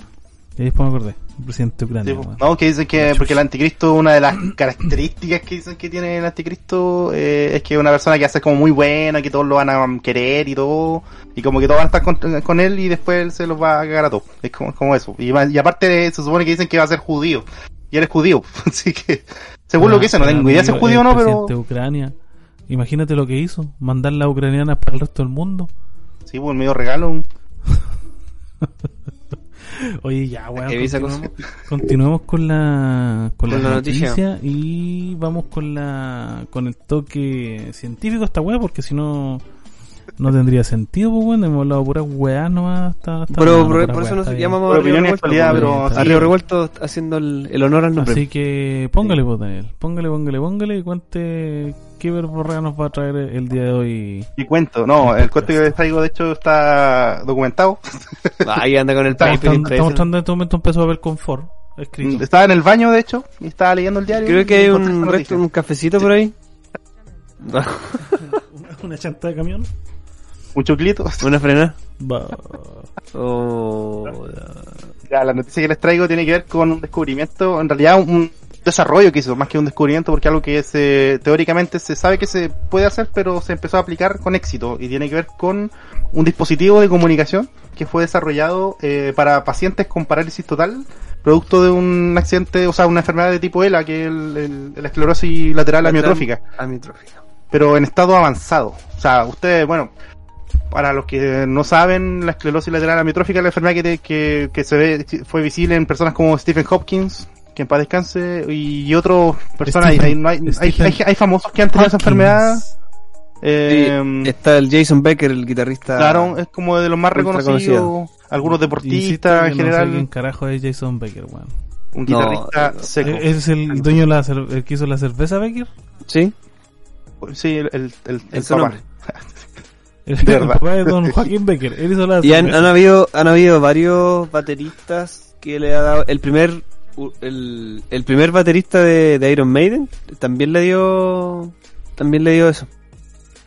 Y ahí después me acordé. El presidente ucraniano, no, que dicen que porque el anticristo, una de las características que dicen que tiene el anticristo eh, es que es una persona que hace como muy buena, que todos lo van a querer y todo, y como que todos van a estar con, con él y después él se los va a cagar a todos. Es como, como eso. Y, y aparte se supone que dicen que va a ser judío, y él es judío, así que según lo que dice, no Ah, tengo idea si es judío o no, pero de Ucrania. Imagínate lo que hizo. Mandar las ucranianas para el resto del mundo. sí, pues medio regalo. Oye, ya, weón. Continuemos, continuemos con la, con la, Con la noticia. noticia. y vamos con la, con el toque científico esta weá, porque si no, no tendría sentido, pues bueno, hemos hablado puras weas nomás. Hasta, hasta Pero por, eso nos llamamos a Río Revuelto. pero a. Río Revuelto haciendo el, el honor al nombre. Así que póngale, pues, Daniel. Póngale, póngale, póngale y cuente qué verborrea nos va a traer el día de hoy. Y cuento, no, el cuento que les traigo de hecho está documentado. Ahí anda con el Estamos mostrando en este momento un peso de papel confort escrito. Estaba en el baño de hecho, y estaba leyendo el diario. Creo que hay un resto, un cafecito por ahí. Una chanta de camión. Un choclito. Una frena. Oh, Ya, la noticia que les traigo tiene que ver con un descubrimiento, en realidad un, un desarrollo que hizo, más que un descubrimiento, porque algo que se, teóricamente se sabe que se puede hacer, pero se empezó a aplicar con éxito, y tiene que ver con un dispositivo de comunicación que fue desarrollado eh, para pacientes con parálisis total, producto de un accidente, o sea, una enfermedad de tipo ELA, que es el, el- la esclerosis lateral amiotrófica Amiotrófica. pero en estado avanzado. O sea, ustedes, bueno, para los que no saben, la esclerosis lateral amiotrófica es la enfermedad que, te- que, que se ve, fue visible en personas como Stephen Hopkins, que en paz descanse, y otras personas, hay, hay, hay, hay- hay famosos que han tenido esa enfermedad. Sí, Eh, está el Jason Becker, el guitarrista. claro, es como de los más reconocidos, conocido. algunos deportistas en No sé quién general, carajo es Jason Becker, weón. un No, guitarrista no, no. seco. ¿E- ¿Es el dueño de la el que hizo la cerveza Becker? Sí, Sí, el, el, el, el papá. nombre. El, De el papá de Don Joaquín Becker. Él hizo la Y han, cerveza. han habido han habido varios bateristas que le ha dado el primer el, el primer baterista de, de Iron Maiden también le dio también le dio eso.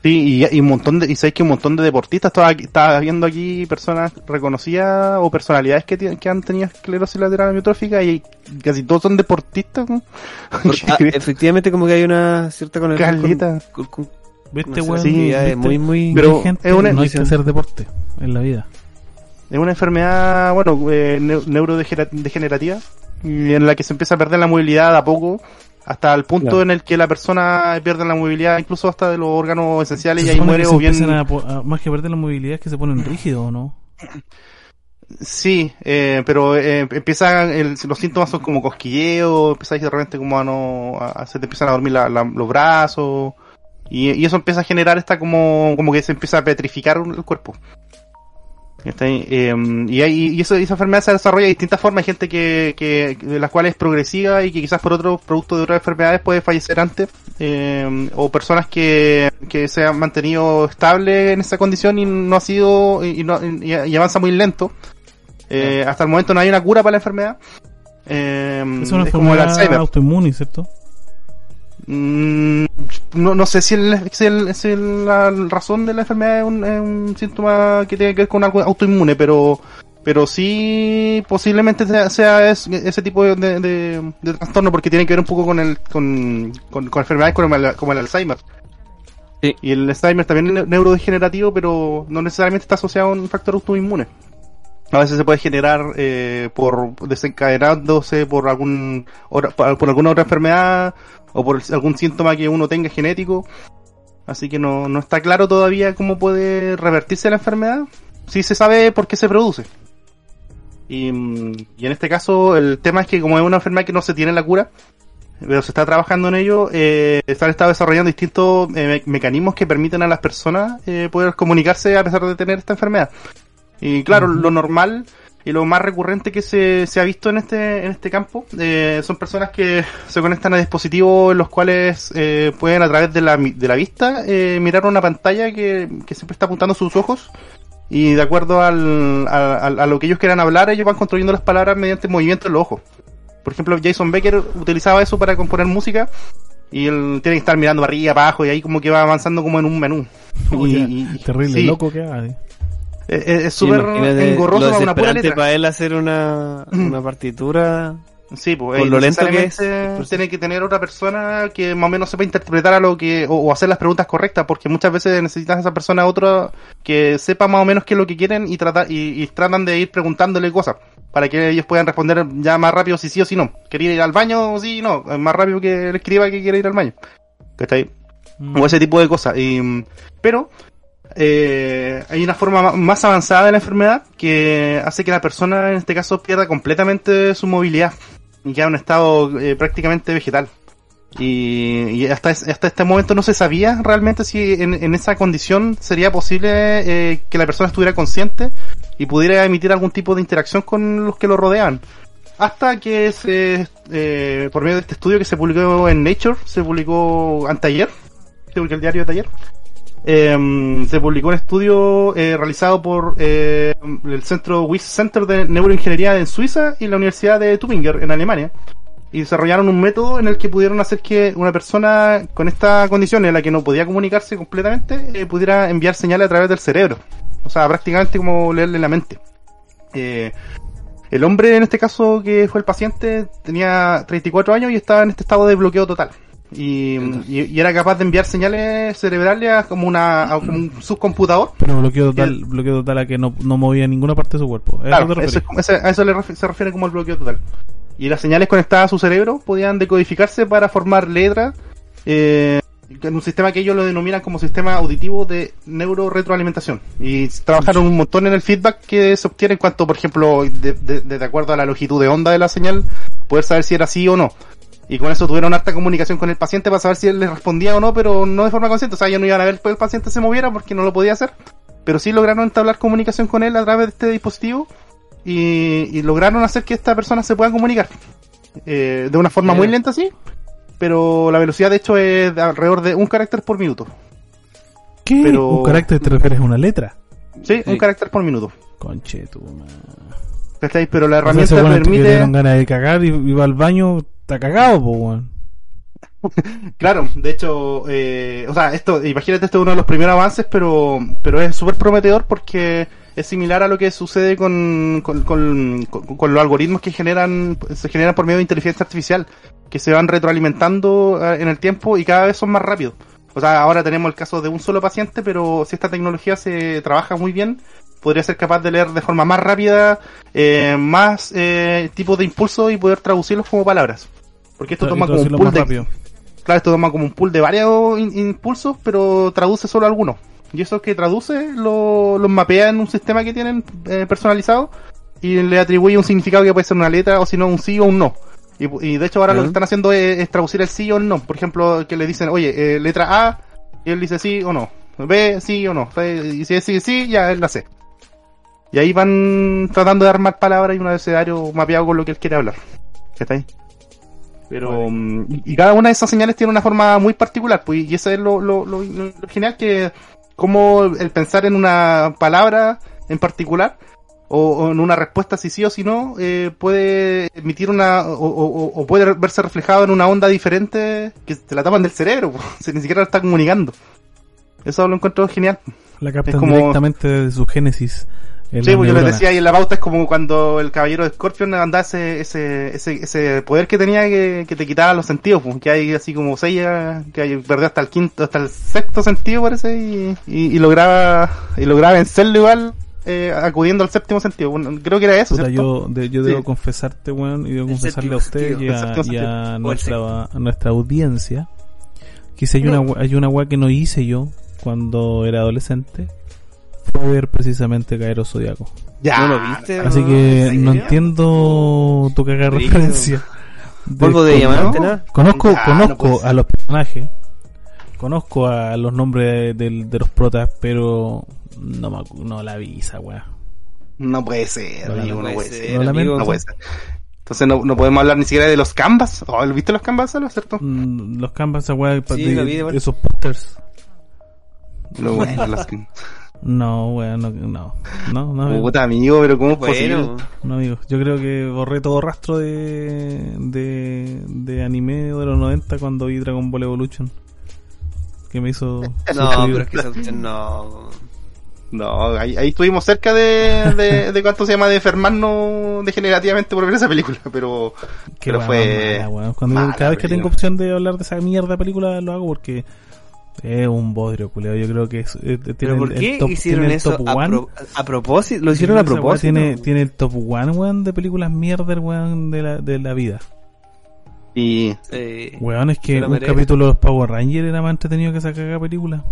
Sí, y, y un montón de, y sabéis que un montón de deportistas, estaba, estaba viendo aquí personas reconocidas o personalidades que, tienen- que han tenido esclerosis lateral amiotrófica y casi todos son deportistas. ah, efectivamente como que hay una cierta conexión ¿Viste, weón? sí, ¿Viste? muy muy Pero gente es una- no hay que hacer deporte en la vida. Es una enfermedad, bueno, eh, neu- neurodegenerativa y en la que se empieza a perder la movilidad a poco hasta el punto Claro. en el que la persona pierde la movilidad incluso hasta de los órganos esenciales Se y ahí muere o bien... a a- más que perder la movilidad es que se ponen rígidos, ¿o no? Sí, eh, pero eh, empiezan, el- los síntomas son como cosquilleo, empiezas de repente como a no, a- se te empiezan a dormir la- la- los brazos y, y eso empieza a generar esta como, como que se empieza a petrificar el cuerpo. Eh, y, hay, y eso, esa enfermedad se desarrolla de distintas formas. Hay gente que, que, de las cuales es progresiva y que quizás por otro producto de otras enfermedades puede fallecer antes. Eh, o personas que, que se han mantenido estable en esa condición y no ha sido, y, no, y, y avanza muy lento. Eh, hasta el momento no hay una cura para la enfermedad. Eh, Es una es como el Alzheimer. autoinmune, ¿cierto? Mm, no, no sé si, el, si, el- si el- la razón de la enfermedad es un, es un síntoma que tiene que ver con algo autoinmune, pero pero sí posiblemente sea, sea es- ese tipo de, de- trastorno porque tiene que ver un poco con el con, con, con enfermedades como el, como el Alzheimer. Sí. Y el Alzheimer también es ne- neurodegenerativo, pero no necesariamente está asociado a un factor autoinmune. A veces se puede generar eh, por desencadenándose por algún por alguna otra enfermedad o por algún síntoma que uno tenga genético. Así que no, no está claro todavía cómo puede revertirse la enfermedad. Sí se sabe por qué se produce. Y, mm, y en este caso el tema es que como es una enfermedad que no se tiene la cura, pero se está trabajando en ello, eh, se han estado desarrollando distintos eh, me- mecanismos que permiten a las personas eh, poder comunicarse a pesar de tener esta enfermedad. Y claro, lo normal y lo más recurrente que se, se ha visto en este, en este campo eh, son personas que se conectan a dispositivos en los cuales eh, pueden a través de la, de la vista eh, mirar una pantalla que, que siempre está apuntando sus ojos y de acuerdo al, a, lo que ellos quieran hablar, ellos van construyendo las palabras mediante movimiento en los ojos. Por ejemplo, Jason Becker utilizaba eso para componer música y él tiene que estar mirando arriba, abajo y ahí como que va avanzando como en un menú. Y- y- terrible, sí, loco que haga. Eh. Es es- súper engorroso para una pura letra. para él hacer una, una partitura. Sí, pues, Con eh, lo lento que es. tiene que tener otra persona que más o menos sepa interpretar a lo que, o, o hacer las preguntas correctas, porque muchas veces necesitas a esa persona otra que sepa más o menos qué es lo que quieren y trata, y, y tratan de ir preguntándole cosas, para que ellos puedan responder ya más rápido si sí o si no. ¿Quería ir al baño o sí o no? Más rápido que él escriba que quiere ir al baño. ¿Cachai? Mm. o ese tipo de cosas. Y, mm, pero eh, hay una forma ma- más avanzada de la enfermedad que hace que la persona en este caso pierda completamente su movilidad y queda en un estado eh, prácticamente vegetal. Y, hasta, hasta este momento no se sabía realmente si en, esa condición sería posible eh, que la persona estuviera consciente y pudiera emitir algún tipo de interacción con los que lo rodean. Hasta que se, por medio de este estudio que se publicó en Nature, se publicó anteayer, se publicó el diario de ayer, eh, se publicó un estudio eh, realizado por eh, el centro WIS Center de Neuroingeniería en Suiza y la Universidad de Tübingen en Alemania. Y desarrollaron un método en el que pudieron hacer que una persona con esta condición en la que no podía comunicarse completamente eh, pudiera enviar señales a través del cerebro. O sea, prácticamente como leerle la mente. Eh, el hombre, en este caso, que fue el paciente, tenía 34 años y estaba en este estado de bloqueo total. Y, y- y era capaz de enviar señales cerebrales a como, una, a como un subcomputador. Pero bloqueo total, bloqueo total a que no, no movía ninguna parte de su cuerpo. ¿A eso Claro, te eso refieres? es como- ese- a eso le ref- se refiere como el bloqueo total. Y las señales conectadas a su cerebro podían decodificarse para formar letras eh, en un sistema que ellos lo denominan como sistema auditivo de neuroretroalimentación. Y trabajaron un montón en el feedback que se obtiene en cuanto, por ejemplo, de, de- de acuerdo a la longitud de onda de la señal, poder saber si era sí o no. Y con eso tuvieron harta comunicación con el paciente para saber si él les respondía o no, pero no de forma consciente. O sea, ellos no iban a ver que el paciente se moviera porque no lo podía hacer. Pero sí lograron entablar comunicación con él a través de este dispositivo y, y lograron hacer que esta persona se pueda comunicar. Eh, de una forma muy lenta, sí, pero la velocidad de hecho es de alrededor de un carácter por minuto. ¿Qué? pero- ¿Un carácter te refieres a una letra? Sí, Sí. un carácter por minuto. Conche tu madre. ¿Cachai? Pero la O sea, herramienta que le permite... dieron ganas de cagar y, y va al baño, está cagado, po, weón. Claro, de hecho, eh, o sea, esto, imagínate, esto es uno de los primeros avances, pero, pero es súper prometedor porque es similar a lo que sucede con, con, con, con- con los algoritmos que generan, se generan por medio de inteligencia artificial, que se van retroalimentando eh, en el tiempo y cada vez son más rápidos. O sea, ahora tenemos el caso de un solo paciente, pero si esta tecnología se trabaja muy bien, podría ser capaz de leer de forma más rápida, eh, más eh, tipos de impulsos y poder traducirlos como palabras. Porque esto toma como un pool de, rápido. Claro, esto toma como un pool de varios in- impulsos, pero traduce solo algunos. Y eso que traduce lo- los mapea en un sistema que tienen eh, personalizado y le atribuye un significado que puede ser una letra o si no un sí o un no. Y, y de hecho ahora lo que están haciendo es, es traducir el sí o el no. Por ejemplo, que le dicen, oye, eh, letra A, y él dice sí o no. B, sí o no. Y si es sí, sí, ya es la C. Y ahí van tratando de armar palabras y un abecedario mapeado con lo que él quiere hablar. ¿Qué está ahí? Pero, mm, y, y cada una de esas señales tiene una forma muy particular, pues, y eso es lo, lo, lo, lo genial que, como el pensar en una palabra en particular, o, o en una respuesta si sí o si no, eh, puede emitir una, o, o- o puede verse reflejado en una onda diferente que te la tapan del cerebro, pues, si ni siquiera la está comunicando. Eso lo encuentro genial. La captan como- directamente de su génesis. En Sí, pues yo les decía ahí en la pauta es como cuando el caballero de Scorpion andaba ese, ese, ese, ese poder que tenía que, que te quitaba los sentidos, pues, que hay así como seis, eh, que hay, perdió hasta el quinto, hasta el sexto sentido parece, y, y, y lograba, y lograba vencerlo igual, eh, acudiendo al séptimo sentido. Bueno, creo que era eso, Puta, yo, de- yo Sí. debo confesarte, weón, y debo El confesarle a usted y a, y nuestra, a nuestra audiencia que si hay una, hay una weá que no hice yo cuando era adolescente fue ver precisamente Caero Zodiaco. Ya. ¿No lo viste? Así ¿En que no entiendo tu caga referencia. Polvo de diamante, ¿no? Conozco, no conozco a los personajes, conozco a los nombres de, del- de los protas, pero no, me no la vi esa weá. No puede ser, No, no amigo, no puede ser, ser. Lo lamento. amigo. No puede ser. Entonces no, no podemos hablar ni siquiera de los canvas. Oh, ¿Viste los canvas, Salo, cierto? Mm, Los canvas, esa weá, Sí, de- lo vi de vuelta. esos pósters. Lo bueno, los No, weón, no, no, no, no, amigo. Puta amigo, pero ¿cómo es posible? Bueno, No, amigo. Yo creo que borré todo rastro de, de, de anime de los 90 cuando vi Dragon Ball Evolution. Que me hizo... no, pero es que esa cuestión no. No, ahí, ahí estuvimos cerca de, de, de cuánto se llama de enfermarnos degenerativamente por ver esa película, pero, Qué pero fue mala. Cuando mala cada vez que tengo opción de hablar de esa mierda película lo hago porque es un bodrio, culeo. Yo creo que es, eh, tiene ¿Pero por el- top- hicieron tiene el eso top a, one. pro- a propósito? ¿Lo hicieron a propósito? Tiene, tiene el top one, weón, de películas mierder, weón, de la, de la vida. y Eh, Weón, es que un merece. capítulo de los Power Rangers era más entretenido que esa cagada película.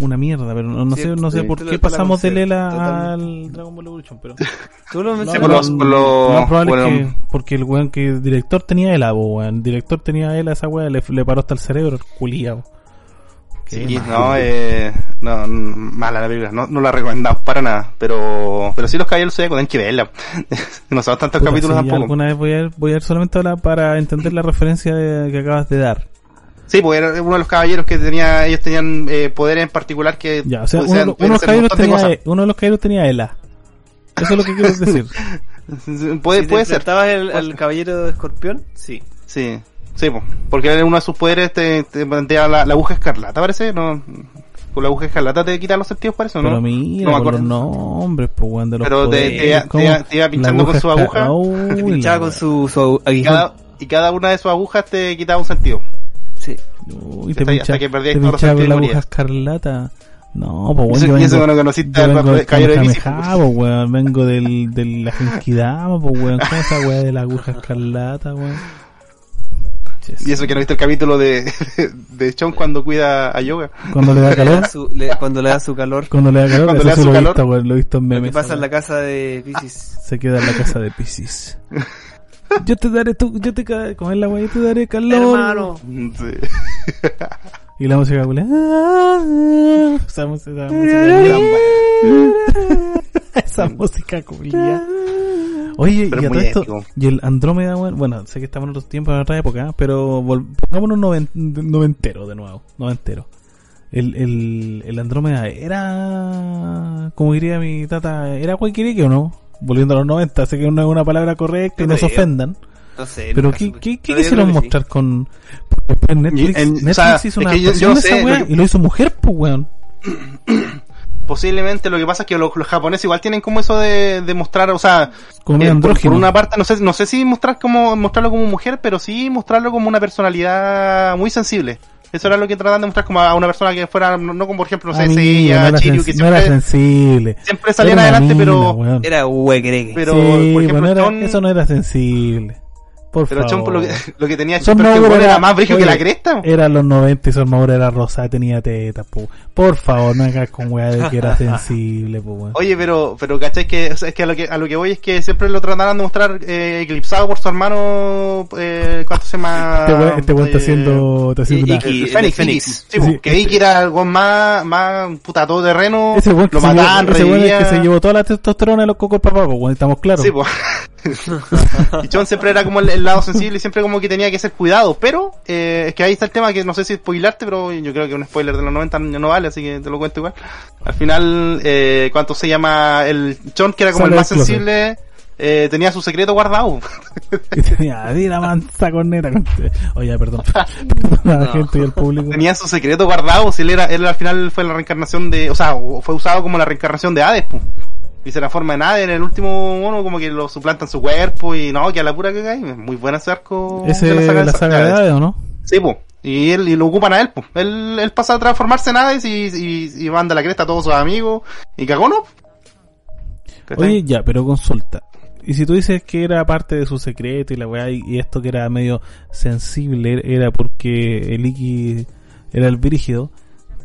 Una mierda, pero no, no sé, no sé sí, por qué la pasamos de Lela al Dragon Ball Evolution, pero Tú lo No, con los- lo más probable bueno, es que porque el weón que el director tenía Ela, weón, el director tenía Ela, esa weá le, le paró hasta el cerebro, el culiao. Sí, no, eh, no, mala la película, no, no la recomendamos para nada, pero, pero sí los caballeros se tienen que verla. no son tantos Puta, capítulos sí, tampoco. alguna vez voy a, ver- voy a ver solamente ahora para entender la referencia de- que acabas de dar. Sí, porque era uno de los caballeros que tenía, ellos tenían eh, poderes en particular que Ya, o sea, podían- uno, uno podían de los hacer un caballeros de tenía, cosas. E- uno de los caballeros tenía Ela. Eso es lo que quiero decir. Puede, si puede ser. enfrentabas el- al caballero de escorpión, sí. Sí, sí, po, porque uno de sus poderes te, te plantea la, la aguja escarlata, parece, no, con la aguja escarlata te quita los sentidos, parece, ¿o ¿no? Pero mira, no me por los acuerdo. nombres, pues, weón, de los Pero te- poderes, te iba- te iba- te iba La pinchando con su aguja, Uy, Te pinchaba con su, su y aguijón. cada, y cada una de sus agujas te quitaba un sentido. Sí. Uy, te pincha, hasta que perdías te todos los pinchaba con la aguja escarlata. No, pues eso- yo y eso vengo, que no conociste yo al vengo del Kamehameha, pues. weón, vengo del, de la Genkidama, pues weón, ¿cómo esa weá de la aguja escarlata, weón? Y eso que no viste el capítulo de, de Chon cuando cuida a Yoga. Cuando le da Le calor, da su- le- cuando le da su calor. cuando le da calor, Cuando le da su lo he calor. visto, weón, lo he visto en Lo memes. que pasa en la casa de Pisces. Se queda en la casa de Pisces. Yo te daré tu, yo te es la weá, yo te daré calor. Hermano. Sí. Y la música culia. Esa música, esa música, esa música culia. Oye, Pero y a todo esto, y el Andrómeda, bueno, bueno, sé que estamos en otros tiempos, en otra época, pero pongámonos noven- noventero de nuevo, noventero. El, el, el Andrómeda era, como diría mi tata, era cualquier o no? Volviendo a los 90, sé que no es una palabra correcta y no se ofendan. No sé. Pero ¿qué, qué, qué quisieron sí. mostrar con... Netflix, en- o Netflix sea, hizo es una que yo- adaptación yo de sé, esa weá que- y lo hizo mujer, pues weón. Posiblemente lo que pasa es que los, los japoneses igual tienen como eso de, de mostrar, o sea, Como eh, por, por una parte, no sé, no sé si mostrar como, mostrarlo como mujer, pero sí mostrarlo como una personalidad muy sensible. Eso era lo que trataban de mostrar como a una persona que fuera, no, no como por ejemplo, no sé, Amigo, ella, no, Chiryu, que no era siempre, sensible. siempre salían adelante, mina, pero, weón. Era huequereque. pero, sí, por ejemplo, bueno, era- Chon- eso no era sensible. Por Pero favor. Chompo lo que, lo que tenía Chompo era, era- más brillo que la cresta. Eran los 90 y Son Mauro era rosada, tenía tetas, po. Por favor, no hagas con weá de que era sensible, po, weón. Oye, pero, pero ¿cachai? Que, o sea, es que a lo que, a lo que voy es que siempre lo trataron de mostrar eh, eclipsado por su hermano, eh, ¿cuánto se llama? Este weón, este está Eh, haciendo, está haciendo y- una- Fénix, Fénix. Fénix. Sí, Sí, pues, que Iki era algo más, más puta todo terreno, ese weón que lo se llevó- mataban, ese weón es que se llevó toda la testosterona de los cocos papá, po, estamos claros. Sí, pues. y Chon siempre era como el, el lado sensible y siempre como que tenía que ser cuidado. Pero eh, es que ahí está el tema que no sé si spoilarte, pero yo creo que un spoiler de los 90 no vale, así que te lo cuento igual. Al final, eh, ¿cuánto se llama? El Chon, que era como Sale el más sensible, eh, tenía su secreto guardado. Tenía, la mansa corneta. Oye, perdón. Perdón a la gente y al público. tenía su secreto guardado. Si él era, él al final fue la reencarnación de, o sea, fue usado como la reencarnación de Hades, pues. Y se transforma en Hades en el último mono, como que lo suplantan su cuerpo y no, que a la pura que cae. Muy buena ese arco. Ese de es la saga de. Hades, ¿o no? Sí, po. Y él y lo ocupan a él, po. Él, él pasa a transformarse en Hades y, y, y manda la cresta a todos sus amigos. Y cagó, ¿no? Oye, ya, pero consulta. Y si tú dices que era parte de su secreto y la weá, y, y esto que era medio sensible era porque el Iki era el brígido,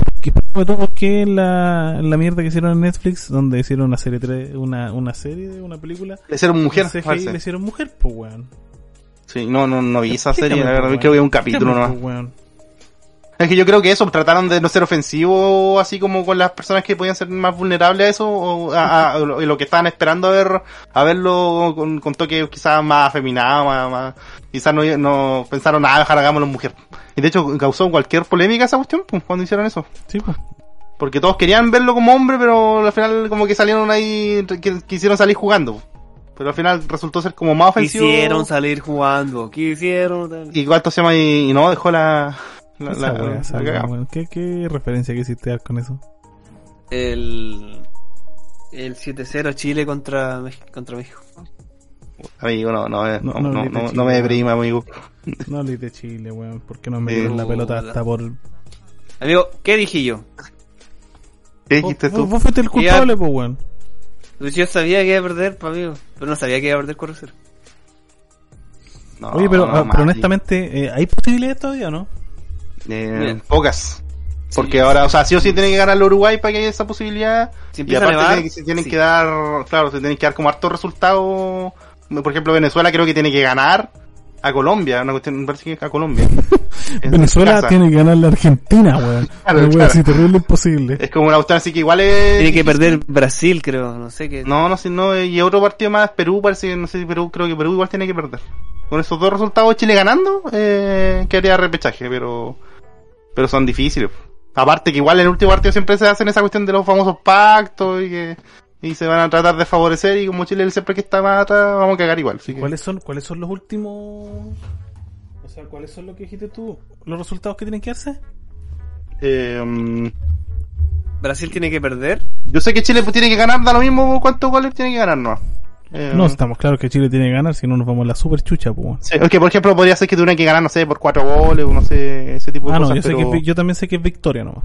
¿por qué, sobre todo, por qué en la, la mierda que hicieron en Netflix, donde hicieron una serie, tre- una, una serie de una película, le hicieron mujer, CGI le hicieron mujer, pues weón. Sí, no, no, no vi esa serie, la verdad, creo que weón. un capítulo nomás. Es que yo creo que eso, trataron de no ser ofensivo, así como con las personas que podían ser más vulnerables a eso, o a, a- a lo, que estaban esperando a ver, a verlo con, con toques quizás más afeminados, más, más- quizás no, no pensaron, nada, dejar hagámoslo mujer. Y de hecho causó cualquier polémica esa cuestión, pues, cuando hicieron eso. Sí, pues. Porque todos querían verlo como hombre, pero al final como que salieron ahí, que quisieron salir jugando. Pero al final resultó ser como más ofensivo. Quisieron salir jugando, quisieron... Y cuánto se llama y, y no dejó la... la, la- la weón. ¿Qué, ¿Qué referencia quisiste dar con eso? El... El 7-0 Chile contra, México. Amigo, no, no, eh, No, no, no no, grite no, Chile, no me deprima, amigo. No le de Chile, weón. ¿Por qué no me Eh, dieron la pelota hasta por... Amigo, ¿qué dije yo? ¿Qué dijiste tú? vos fuiste el culpable, pues, weón. Pues yo sabía que iba a perder, pa, amigo. Pero no sabía que iba a perder 4-0. No, Oye, pero, no, ah, pero honestamente, eh, ¿hay posibilidades todavía o no? Eh, pocas. Porque Sí. ahora, o sea, sí o sí tiene que ganar el Uruguay para que haya esa posibilidad. Si y aparte nevar, tiene que- se tienen sí. que dar, claro, se tienen que dar como hartos resultados. Por ejemplo, Venezuela creo que tiene que ganar a Colombia, una cuestión, me parece que a Colombia. En Venezuela tiene que ganar la Argentina, weón. Claro, claro. así terrible imposible. Es como una cuestión así que igual es... Tiene que perder Brasil, creo. No sé qué. No, no sé, no, y otro partido más, Perú, parece que, no sé si Perú, creo que Perú igual tiene que perder. Con esos dos resultados, Chile ganando, eh, quedaría repechaje, pero, pero son difíciles. Aparte que igual en el último partido siempre se hacen esa cuestión de los famosos pactos y que, y se van a tratar de favorecer y como Chile siempre que está más atrás, vamos a cagar igual. Así que- ¿Cuáles son, ¿Cuáles son los últimos... O sea, ¿cuáles son los que dijiste tú? ¿Los resultados que tienen que darse? eh, Brasil tiene que perder. yo sé que Chile pues, tiene que ganar, da lo mismo cuántos goles tiene que ganar, ¿no? Eh, No, estamos claros que Chile tiene que ganar, si no nos vamos a la super chucha, pues. sí, que por ejemplo podría ser que tuvieran que ganar, no sé, por cuatro goles o no sé, ese tipo de Ah, no, cosas. sé que, es vi- yo también sé que es victoria nomás.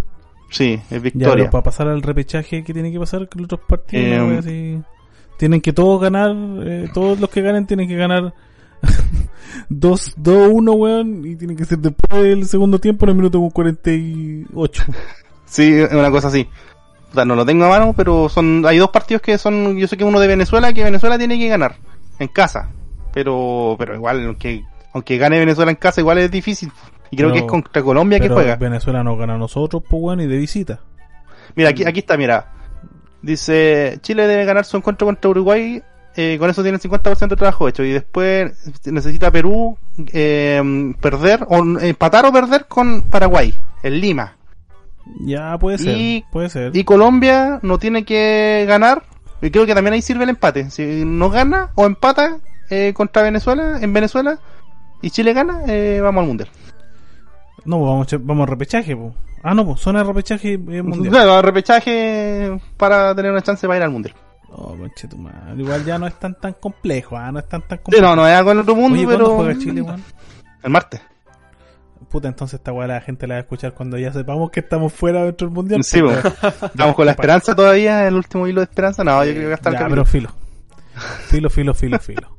Sí, es Ya, victoria. pero para pasar al repechaje, ¿qué tiene que pasar con los otros partidos? Eh, así. Tienen que todos ganar, eh, todos los que ganen tienen que ganar 2-1, weón, y tienen que ser después del segundo tiempo en el minuto 48. Sí, es una cosa así. O sea, no lo tengo a mano, pero son hay dos partidos que son, yo sé que uno de Venezuela, que Venezuela tiene que ganar en casa. Pero pero igual, aunque aunque gane Venezuela en casa, igual es difícil. Y creo Pero- que es contra Colombia que juega. Venezuela nos gana a nosotros, pues, y de visita. Mira, aquí, aquí está, mira. Dice, Chile debe ganar su encuentro contra Uruguay, eh, con eso tiene el 50% de trabajo hecho. Y después necesita Perú eh, perder, o empatar o perder con Paraguay, en Lima. Ya, puede ser, Y- puede ser. Y Colombia no tiene que ganar. Y creo que también ahí sirve el empate. Si no gana o empata eh, contra Venezuela, en Venezuela, y Chile gana, eh, vamos al mundial. No, pues vamos, a echar- vamos a repechaje, pues. Ah, no, pues zona de repechaje eh, mundial. Claro, repechaje para tener una chance para ir al mundial. Oh, conche tu madre. Igual ya no es tan tan complejo, ah, no es tan tan Sí, complejo. no, no es algo en otro mundo, Oye, pero. El martes. Puta, entonces esta weá la gente la va a escuchar cuando ya sepamos que estamos fuera dentro del mundial. Sí, pues. Estamos con la esperanza todavía, el último hilo de esperanza. No, yo creo que va a estar el Ya, pero filo. Filo, filo, filo, filo.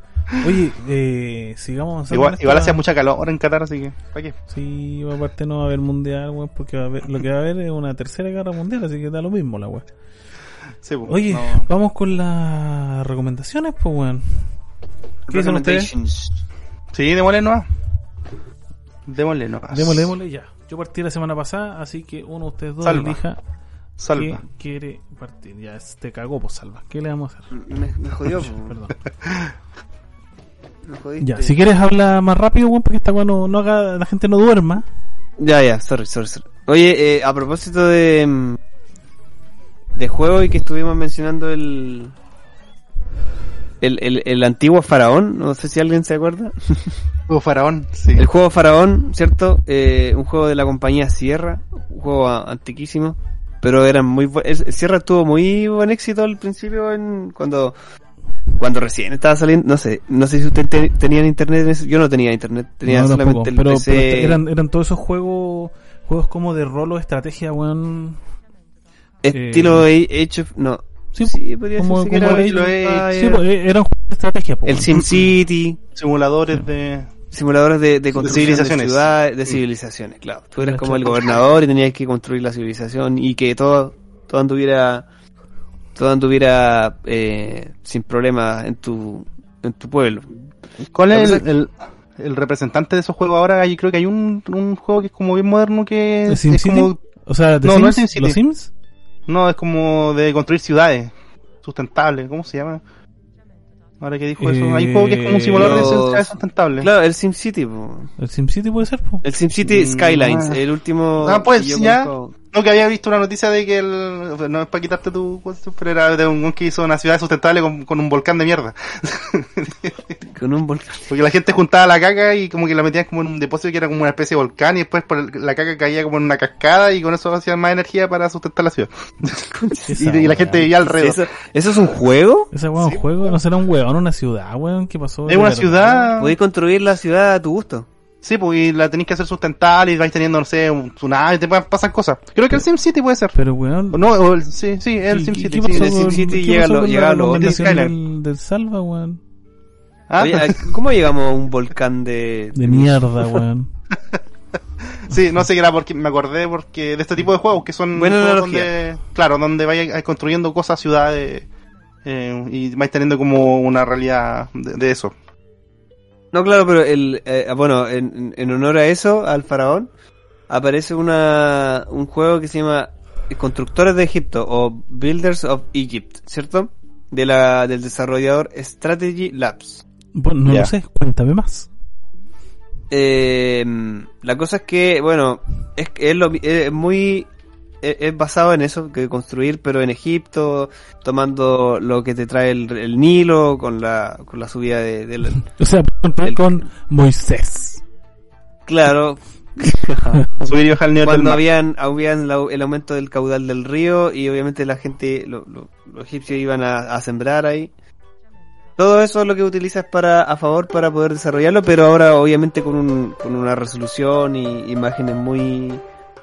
Oye, eh, sigamos Igual, igual hacía mucha calor en Qatar, así que, ¿para qué? Sí, aparte no va a haber mundial, weón, porque va a haber- lo que va a haber es una tercera guerra mundial, así que da lo mismo la weón. Sí, pues, Oye, no. vamos con las recomendaciones, pues weón. ¿Qué dicen ustedes? Sí, démosle nomás. Démosle nomás. Démosle, démosle ya. Yo partí la semana pasada, así que uno de ustedes dos Salva. elija Salva. qué quiere partir. Ya te cagó, pues salva. ¿Qué le vamos a hacer? Me, me jodió, po. Perdón. Me jodiste. Ya, si quieres habla más rápido, weón, para que esta weón no, no haga, la gente no duerma. Ya, ya, sorry, sorry, sorry. Oye, eh, a propósito de. mm, de juego y que estuvimos mencionando el. El, el, el antiguo faraón, no sé si alguien se acuerda. Hugo Faraón, sí. El juego Faraón, ¿cierto? Eh, un juego de la compañía Sierra, un juego antiquísimo, pero eran muy es- Sierra tuvo muy buen éxito al principio en cuando cuando recién estaba saliendo, no sé, no sé si ustedes te- tenían internet, en ese- yo no tenía internet, tenía No, solamente tampoco, el pero, PC. pero eran, eran todos esos juegos juegos como de rolo, estrategia, weón. estilo Age of, no, Sí, sí, podría como- que como era Empires. Sí, pues, eh, eran juegos de estrategia, po, el. SimCity, Simuladores de... simuladores de, de construcción de civilizaciones. ciudades, de civilizaciones, claro. Tú eras como el gobernador y tenías que construir la civilización y que todo, todo anduviera, todo anduviera eh, sin problemas en tu, en tu pueblo. ¿Cuál es el, el, el representante de esos juegos ahora? Yo creo que hay un, un juego que es como bien moderno que ¿El es, SimCity? como... O sea, ¿de No, no es Sims? SimCity. ¿Los Sims? No, es como de construir ciudades sustentables. ¿Cómo se llama? Ahora que dijo eso, hay un juego que es como un simulador de ciudades sustentables. Claro, el SimCity. ¿El SimCity puede ser, po? el SimCity Mm, Skylines, ah. el último. Ah, pues, ya. conozco. No, que había visto una noticia de que el... No es para quitarte tu pero era de un que hizo una ciudad sustentable con, con un volcán de mierda. Con un volcán. Porque la gente juntaba la caca y como que la metían como en un depósito que era como una especie de volcán y después por el- la caca caía como en una cascada y con eso hacían más energía para sustentar la ciudad. Y, y la gente vivía alrededor. ¿Eso, ¿Eso es un juego? Ese weón es un juego, no será un weón, una ciudad, weón. ¿Qué pasó? Es una ciudad... Podéis construir la ciudad a tu gusto. Sí, pues y la tenéis que hacer sustentable y vais teniendo, no sé, un tsunami, te pueden- pasan cosas. Creo que el SimCity puede ser. Pero weón. No, o el, sí, sí, el ¿qué- SimCity. ¿Qué sí. el SimCity llega a lo- recomendación Skyline. del, del Salva, weón? Ah, Oye, ¿a- ¿cómo llegamos a un volcán de... De mierda, weón. Sí, no sé qué era porque me acordé porque de este tipo de juegos que son Buena juegos donde, claro, donde vais construyendo cosas, ciudades eh, y vais teniendo como una realidad de, de eso. No, claro, pero el, eh, bueno, en, en honor a eso, al faraón, aparece una, un juego que se llama Constructores de Egipto o Builders of Egypt, ¿cierto? De la, del desarrollador Strategy Labs. Bueno, no Ya. lo sé, cuéntame más. Eh, la cosa es que, bueno, es, es, lo, es muy... Es, es basado en eso, que construir, pero en Egipto, tomando lo que te trae el, el Nilo, con la, con la subida de, de la- O sea, El- con Moisés. Claro, Subir y bajar el nivel del cuando mar. habían, habían la- el aumento del caudal del río y obviamente la gente, lo- lo- los egipcios iban a, a sembrar ahí. Todo eso es lo que utilizas para a favor para poder desarrollarlo, pero ahora obviamente con, un, con una resolución y imágenes muy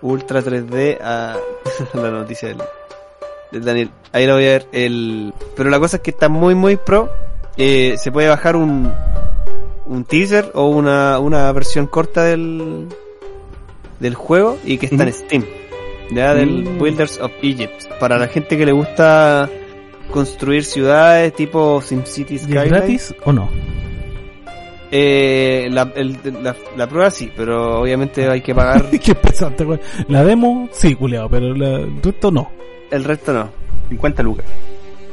ultra 3D a la noticia del, del Daniel. Ahí lo voy a ver. El, pero la cosa es que está muy muy pro. Eh, se puede bajar un, un teaser o una, una versión corta del, del juego y que está en. Steam. Ya del Mm. Builders of Egypt. Para la gente que le gusta construir ciudades tipo SimCity ¿Y es Skyline. gratis o no? Eh, la, el- la, la prueba sí, pero obviamente hay que pagar Qué pesante. La demo, sí, culiado, pero la, el resto no. el resto no. 50 lucas.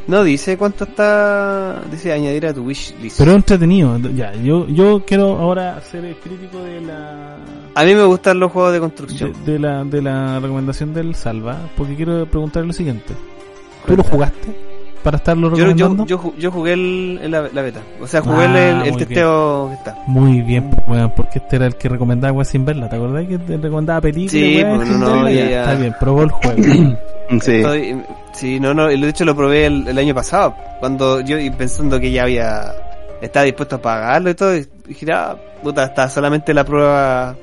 No dice cuánto está. Dice añadir a tu wishlist. Pero es entretenido. Ya, yo, yo quiero ahora ser el crítico de la. A mí me gustan los juegos de De, construcción. de la, de la recomendación del Salva, porque quiero preguntarle lo siguiente. ¿Tú lo jugaste para estarlo Yo, yo, recomendando? yo, ju- yo jugué el, el- la, beta. O sea, jugué Ah, el, el muy testeo que está. Muy bien, pues, weón, porque este era el que recomendaba weón sin verla. ¿Te acordás que te recomendaba películas? Sí, weón, pues, sin no, verla? ya, Ya. Está bien, probó el juego. Sí. Estoy- sí, no, no, y de hecho lo probé el, el año pasado. Cuando yo, pensando que ya había. Estaba dispuesto a pagarlo y todo. Y dije, ah, puta, está solamente la prueba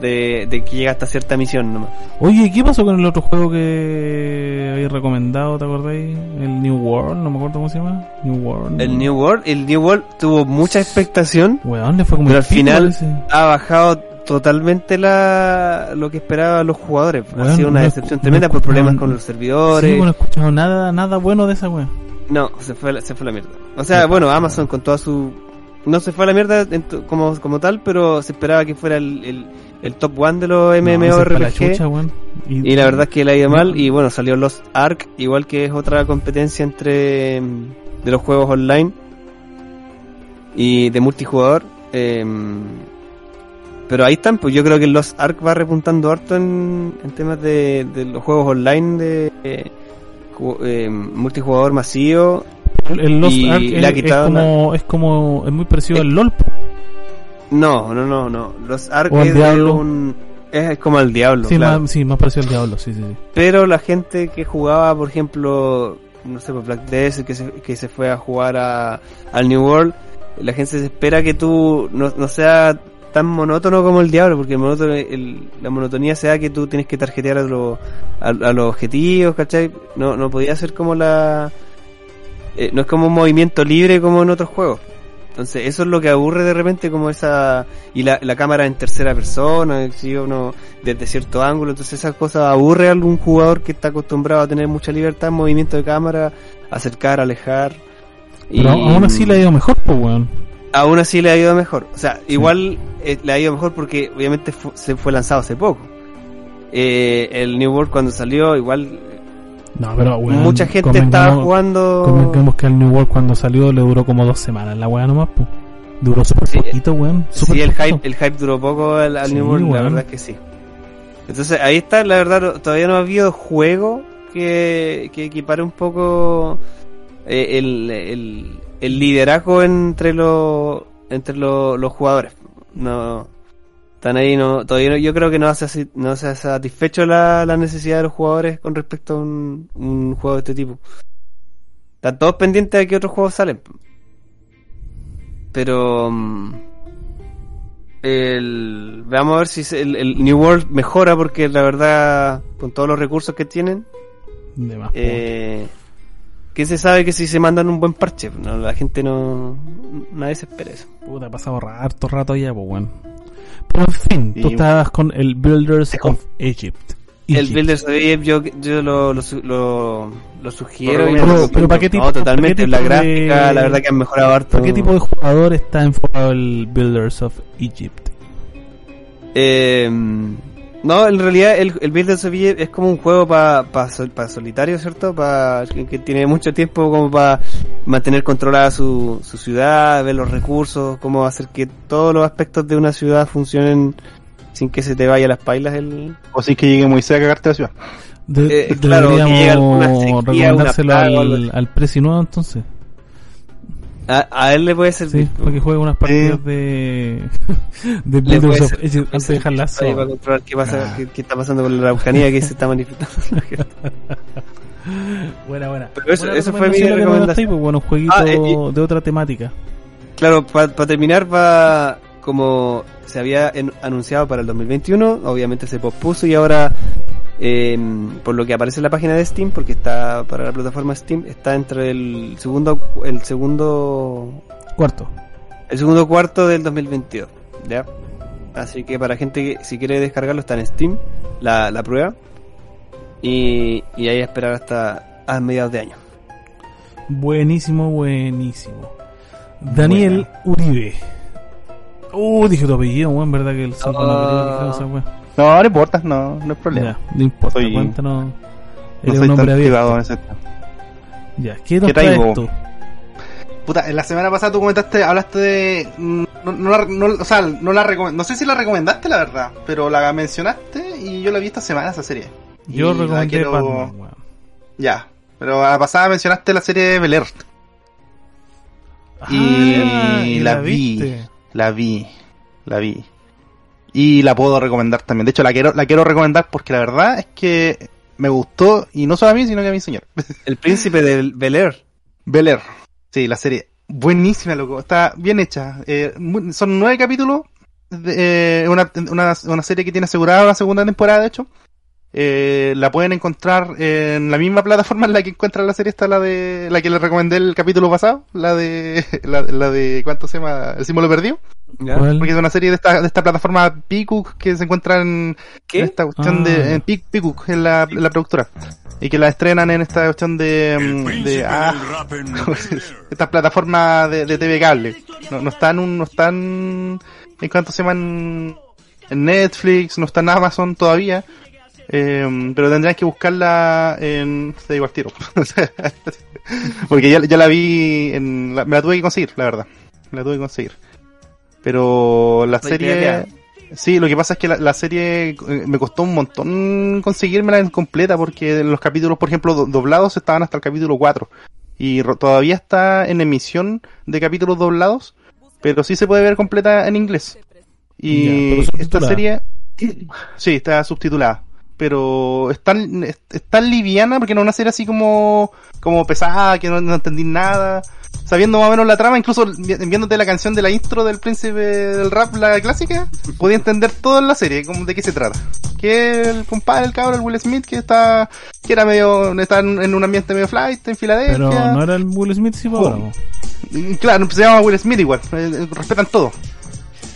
de, de que llega hasta cierta misión nomás. Oye, ¿qué pasó con el otro juego que habéis recomendado, te acordáis? El New World, no me acuerdo cómo se llama. New World. El New World, el New World tuvo mucha expectación, Weón, le fue como pero al final ha bajado totalmente la lo que esperaban los jugadores. Weón, ha sido una no decepción tremenda no por problemas con los servidores. Sí, no he escuchado nada, nada bueno de esa weón. No, se fue, la- se fue la mierda. O sea, bueno, Amazon con toda su... No se fue a la mierda como, como tal, pero se esperaba que fuera el, el, el top one de los No, MMORPG. chucha, weón. y la verdad es que le ha ido mal. Y bueno, salió Lost Ark, igual que es otra competencia entre... mm, De los juegos online. Y de multijugador. eh, pero ahí están, pues yo creo que Lost Ark va repuntando harto en, en temas de, de los juegos online de... eh, eh, multijugador masivo El, el Lost y Ark le es, ha es quitado como, es como, es muy parecido Eh, al LOL. No, no, no, no. Los Ark es, un- es como el diablo, Sí, claro. más, sí, más parecido al Diablo, sí, sí, sí. Pero la gente que jugaba, por ejemplo, no sé, por Black Death, que se, que se fue a jugar a, al New World, la gente se espera que tú no, no sea tan monótono como el diablo, porque el monótono- el- la monotonía sea que tú tienes que tarjetear a, los a, a los objetivos, ¿cachai? No, no podía ser como la... eh, no es como un movimiento libre como en otros juegos. Entonces, eso es lo que aburre de repente, como esa. Y la, la cámara en tercera persona, si uno desde cierto ángulo. Entonces, esas cosas aburre a algún jugador que está acostumbrado a tener mucha libertad en movimiento de cámara, acercar, alejar. Pero aún así le ha ido mejor, pues, weón. Aún así le ha ido mejor. O sea, igual eh, le ha ido mejor porque obviamente fu- se fue lanzado hace poco. Eh, el New World cuando salió, igual No, pero, weón. mucha gente estaba jugando. Convengamos que al New World cuando salió le duró como dos semanas la weá nomás, pues. Duró súper Sí, poquito, weón. Sí, el poquito. hype, el hype duró poco al, al Sí, New World, la verdad es que sí. Entonces ahí está, la verdad, todavía no ha habido juego que, que equipare un poco eh, el, el, el liderazgo entre los entre los, los jugadores. No están ahí, no todavía no- yo creo que no se, no se ha satisfecho la, la necesidad de los jugadores con respecto a un, un juego de este tipo. Están todos pendientes de que otros juegos salen. Pero mm, el, veamos a ver si el, el New World mejora porque la verdad con todos los recursos que tienen De más, eh, que se sabe que si se mandan un buen parche no, la gente no nadie se espera eso Puta, ha pasado harto rato ya, pues, weón. Pero en fin, tú estabas con el Builders of Egypt. el. Builders of Egypt yo, yo lo, lo, lo, lo sugiero Pero- y pero- pero ¿para qué tipo- no, totalmente la de- gráfica la verdad que han mejorado harto ¿Para qué tipo de jugador está enfocado el Builders of Egypt? Eh, no, en realidad el, el Builders of Egypt es como un juego para pa, sol- pa solitario, ¿cierto? Pa, que, que tiene mucho tiempo como para mantener controlada su, su ciudad, ver los recursos, cómo hacer que todos los aspectos de una ciudad funcionen sin que se te vaya las pailas el... O si es que llegue Moisés a cagarte la ciudad. De- Eh, claro, que llega alguna deberíamos sequía, una recomendárselo plaga al, al Prezi nuevo entonces. A, a él le puede servir. Sí, para que juegue unas partidas de, de Egypt antes de dejar la ahí para controlar qué, pasa, Ah. qué, qué está pasando con la Araucanía que se está manifestando. Buena, buena. Pero eso- Buena eso fue mi recomendación pues, bueno, un jueguito Ah, eh, de otra temática. Claro, para terminar va como se había en- anunciado para el 2021, obviamente se pospuso y ahora eh, por lo que aparece en la página de Steam, porque está para la plataforma Steam, está entre el segundo el segundo Cuarto. el segundo cuarto del 2022, ¿ya? Así que para gente que si quiere descargarlo está en Steam, la, la prueba. Y, y ahí a esperar hasta a mediados de año. Buenísimo, buenísimo. Daniel Uribe. Uh, dije tu apellido, weón, verdad que el Santo no quería que dijera esa weá. No, no importa, no, no es problema. Ya, no importa, Soy- cuéntanos. No Eres soy un hombre tan abierto. privado en ese tema. Ya, ¿qué ¿Qué traes traigo? tú? Puta, en la semana pasada tú comentaste, hablaste de. mm, No, no la, no- o sea, no la recom- No sé si la recomendaste, la verdad, pero la mencionaste y yo la vi esta semana, esa serie. Yo Y la recomendé quiero- Batman, weón. Ya, pero a la pasada mencionaste la serie Bel Air. Ah, Y la vi. La vi, la vi. Y la puedo recomendar también. De hecho, la quiero, la quiero recomendar porque la verdad es que me gustó, y no solo a mí, sino que a mi señor. El príncipe del Bel Air. Bel Air. Sí, la serie. Buenísima, loco. Está bien hecha. Eh, son nueve capítulos. de- eh, una, una, una serie que tiene asegurada una segunda temporada, de hecho. Eh, la pueden encontrar en la misma plataforma en la que encuentran la serie, está la de la que les recomendé el capítulo pasado, la de la, la de ¿cuánto se llama? El símbolo perdido, porque es una serie de esta, de esta plataforma Peacock que se encuentra en, ¿Qué? en esta cuestión Ah. de en Peac- Peacock, en la, en la productora y que la estrenan en esta cuestión de, mm, de ah, esta plataforma de, de TV cable. No, no están un, no están en cuanto se llaman en Netflix, no está en Amazon todavía. Eh, pero tendrían que buscarla en te digo al tiro. Porque ya, ya la vi en la- me la tuve que conseguir la verdad. Me la tuve que conseguir. Pero la serie sí lo que pasa es que la, la serie eh, me costó un montón conseguírmela en completa porque los capítulos por ejemplo do- doblados estaban hasta el capítulo 4 y todavía está en emisión de capítulos doblados pero sí se puede ver completa en inglés. Y esta serie sí está subtitulada pero es tan, es, es tan liviana porque no es una serie así como como pesada que no, no entendí nada sabiendo más o menos la trama incluso vi- viéndote la canción de la intro del príncipe del rap la clásica podía entender toda la serie como de qué se trata que el compadre el cabrón el Will Smith que está que era medio está en, un ambiente medio flight en Filadelfia Pero no era el Will Smith, sí, Oh. ahora, po. y Claro, se llama Will Smith igual. eh, eh, respetan todo.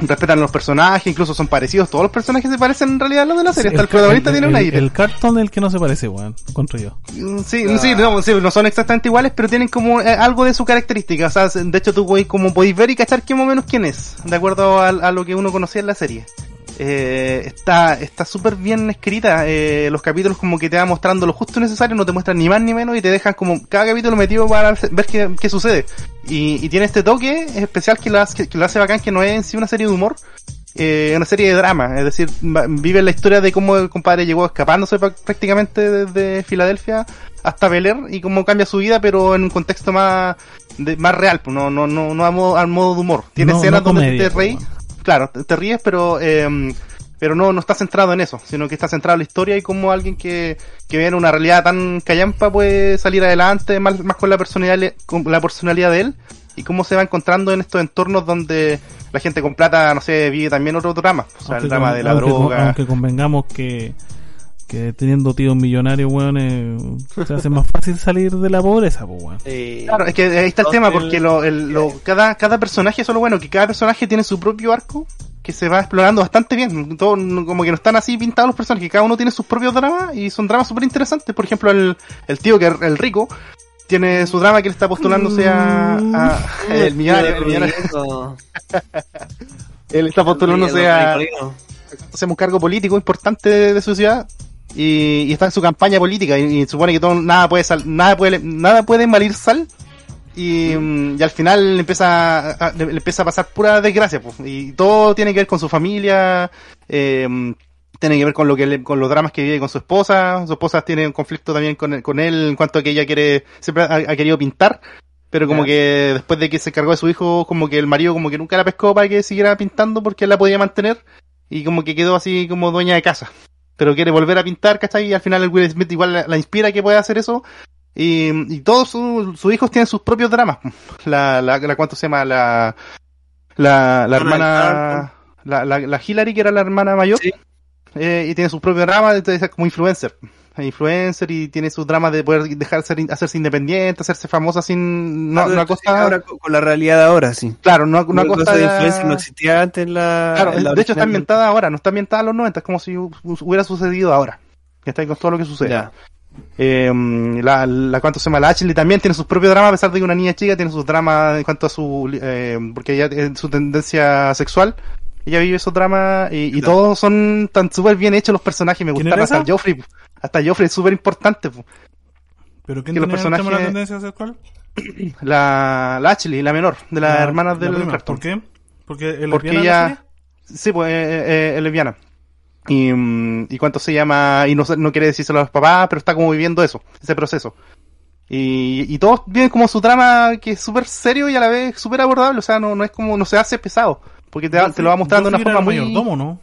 Respetan los personajes, incluso son parecidos. Todos los personajes se parecen en realidad a los de la serie. Hasta el, protagonista el- tiene un aire. El cartón el que no se parece, weón. Encuentro yo. Mm, Sí, sí, no, sí, no son exactamente iguales, pero tienen como eh, algo de su característica. O sea, de hecho tú podéis, como podéis ver y cachar quién más o menos quién es, de acuerdo a, a lo que uno conocía en la serie. Eh, está está súper bien escrita. eh, los capítulos como que te va mostrando lo justo necesario, no te muestran ni más ni menos y te dejan como cada capítulo metido para ver qué, qué sucede. Y, y tiene este toque especial que lo, hace, que lo hace bacán, que no es en sí una serie de humor, eh, una serie de drama, es decir, vive la historia de cómo el compadre llegó escapándose prácticamente desde Filadelfia hasta Bel Air y cómo cambia su vida, pero en un contexto más de, más real, pues, no no no no a modo, al modo de humor. Tiene No- escenas no donde te reís, pues, claro, te, te ríes, pero eh, pero no no está centrado en eso, sino que está centrado en la historia y cómo alguien que que viene una realidad tan callampa puede salir adelante, más, más con la personalidad con la personalidad de él y cómo se va encontrando en estos entornos donde la gente con plata, no sé, vive también otro drama. O sea, el drama con- de la aunque con- droga. aunque convengamos que, que teniendo tíos millonarios, weón, eh, se hace más fácil salir de la pobreza, pues, weón. Eh, Claro, es que ahí está el tema, porque lo, el- lo- cada, cada personaje, eso es lo bueno, que cada personaje tiene su propio arco que se va explorando bastante bien. Todo, como que no están así pintados los personajes, cada uno tiene sus propios dramas y son dramas súper interesantes. Por ejemplo, el, el tío, que el rico, tiene su drama que le está postulándose a, a- el millonario, el millonario. Él está postulándose a, hacemos un cargo político importante de, de su ciudad y, y está en su campaña política y, y supone que todo nada puede sal, nada puede nada puede malir sal y, mm, y al final le empieza a, le, le empieza a pasar pura desgracia pues, y todo tiene que ver con su familia eh, tiene que ver con lo que le- con los dramas que vive con su esposa su esposa tiene un conflicto también con, con él en cuanto a que ella quiere siempre ha, ha querido pintar pero como que después de que se cargó de su hijo como que el marido como que nunca la pescó para que siguiera pintando porque él la podía mantener y como que quedó así como dueña de casa. Pero quiere volver a pintar, ¿cachai? Y al final el Will Smith igual la, la inspira que pueda hacer eso. Y, y todos su- sus hijos tienen sus propios dramas. La, la, la ¿cuánto se llama? La, la, la hermana, la, la, la Hillary, que era la hermana mayor, Sí. eh, y tiene sus propios dramas, entonces es como influencer. Es influencer y tiene sus dramas de poder dejar ser, hacerse independiente, hacerse famosa sin, no, Ah, no a costa, ahora con con la realidad de ahora, sí. claro, no, a- no a costa de no existía antes en la. Claro, en la de hecho está ambientada ahora, no está ambientada en los 90, es como si hu- hubiera sucedido ahora. Que está ahí con todo lo que sucede. Ya. Eh, la, la cuanto se llama la Ashley también tiene sus propios dramas, a pesar de que una niña chica tiene sus dramas en cuanto a su, eh, porque ella su tendencia sexual, ella vive esos dramas y, y Claro. todos son tan súper bien hechos los personajes, me ¿Quién gustaron hasta? Joffrey, hasta Joffrey es súper importante. ¿Pero quién Que los la personajes- tendencia sexual? la, la Ashley, la menor, de las La- hermanas la del cartoon. ¿Por qué? Porque el Porque la ella, sí, pues, eh, eh, es lesbiana. Y, mm, y cuánto se llama, y no, no quiere decírselo a los papás, pero está como viviendo eso, ese proceso. Y, y todos viven como su trama que es súper serio y a la vez súper abordable, o sea, no, no es como, no se hace pesado, porque te, lo va mostrando de una forma muy... el mayordomo, ¿no?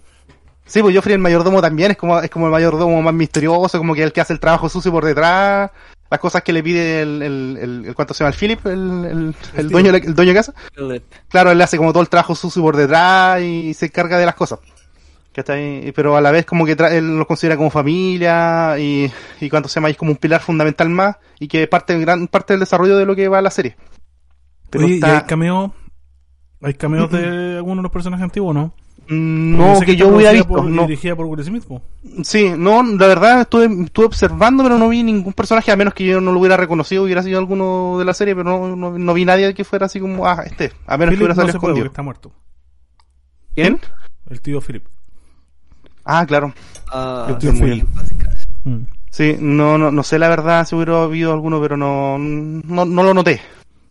Sí, pues Joffrey el mayordomo también es como, es como el mayordomo más misterioso, como que es el que hace el trabajo sucio por detrás. las cosas que le pide el, el, el, el- ¿cuánto se llama? El Philip, el, el, el dueño, el dueño de casa. Claro, él le hace como todo el trabajo sucio por detrás y se encarga de las cosas. ¿Cachai? Pero a la vez como que tra- él los considera como familia y, y cuánto se llama, es como un pilar fundamental más y que parte gran parte del desarrollo de lo que va la serie. Pero Oye, ¿y está- hay cameos? ¿Hay cameos de algunos de los personajes antiguos no? Mm, no, que yo hubiera visto, por- no. dirigida por Will Smith, po. Sí, no, la verdad estuve, estuve observando, pero no vi ningún personaje, a menos que yo no lo hubiera reconocido, hubiera sido alguno de la serie, pero no, no, no vi nadie que fuera así como, ah, este, a menos que hubiera no salido se puede está muerto. ¿Quién? El tío Philip. Ah, claro. Ah, El tío sí, Philip. Mm. Sí, no, no, no sé la verdad si hubiera habido alguno, pero no, no, no lo noté.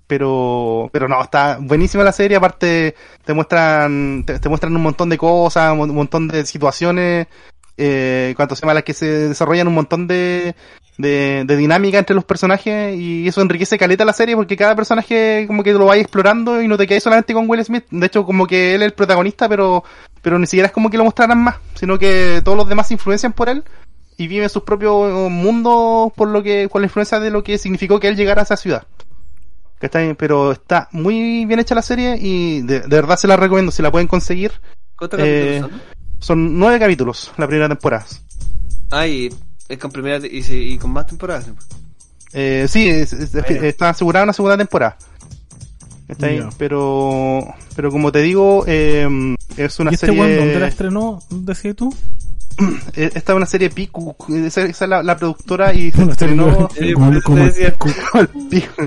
Pero, pero no, está buenísima la serie, aparte te muestran, te, muestran un montón de cosas, un montón de situaciones, eh, cuanto se llama las que se desarrollan un montón de, de, de dinámica entre los personajes y eso enriquece caleta la serie porque cada personaje como que lo vais explorando y no te quedáis solamente con Will Smith. De hecho, como que él es el protagonista, pero, pero ni siquiera es como que lo mostraran más, sino que todos los demás se influencian por él y viven sus propios mundos por lo que, con la influencia de lo que significó que él llegara a esa ciudad. ¿Cachai? Pero está muy bien hecha la serie y de, de verdad se la recomiendo, si la pueden conseguir. ¿Cuántos Eh, capítulos son? Son nueve capítulos la primera temporada. Ah, y es con primera y, con más temporadas. Eh, sí, es- es- es- Bueno. está asegurada una segunda temporada. ¿Cachai? Ya. Pero, pero como te digo, eh, es una ¿Y este serie. dónde la estrenó? ¿Decías tú? Eh, esta es una serie Piku, esa, esa es la, la productora y se estrenó como- el decía. pico.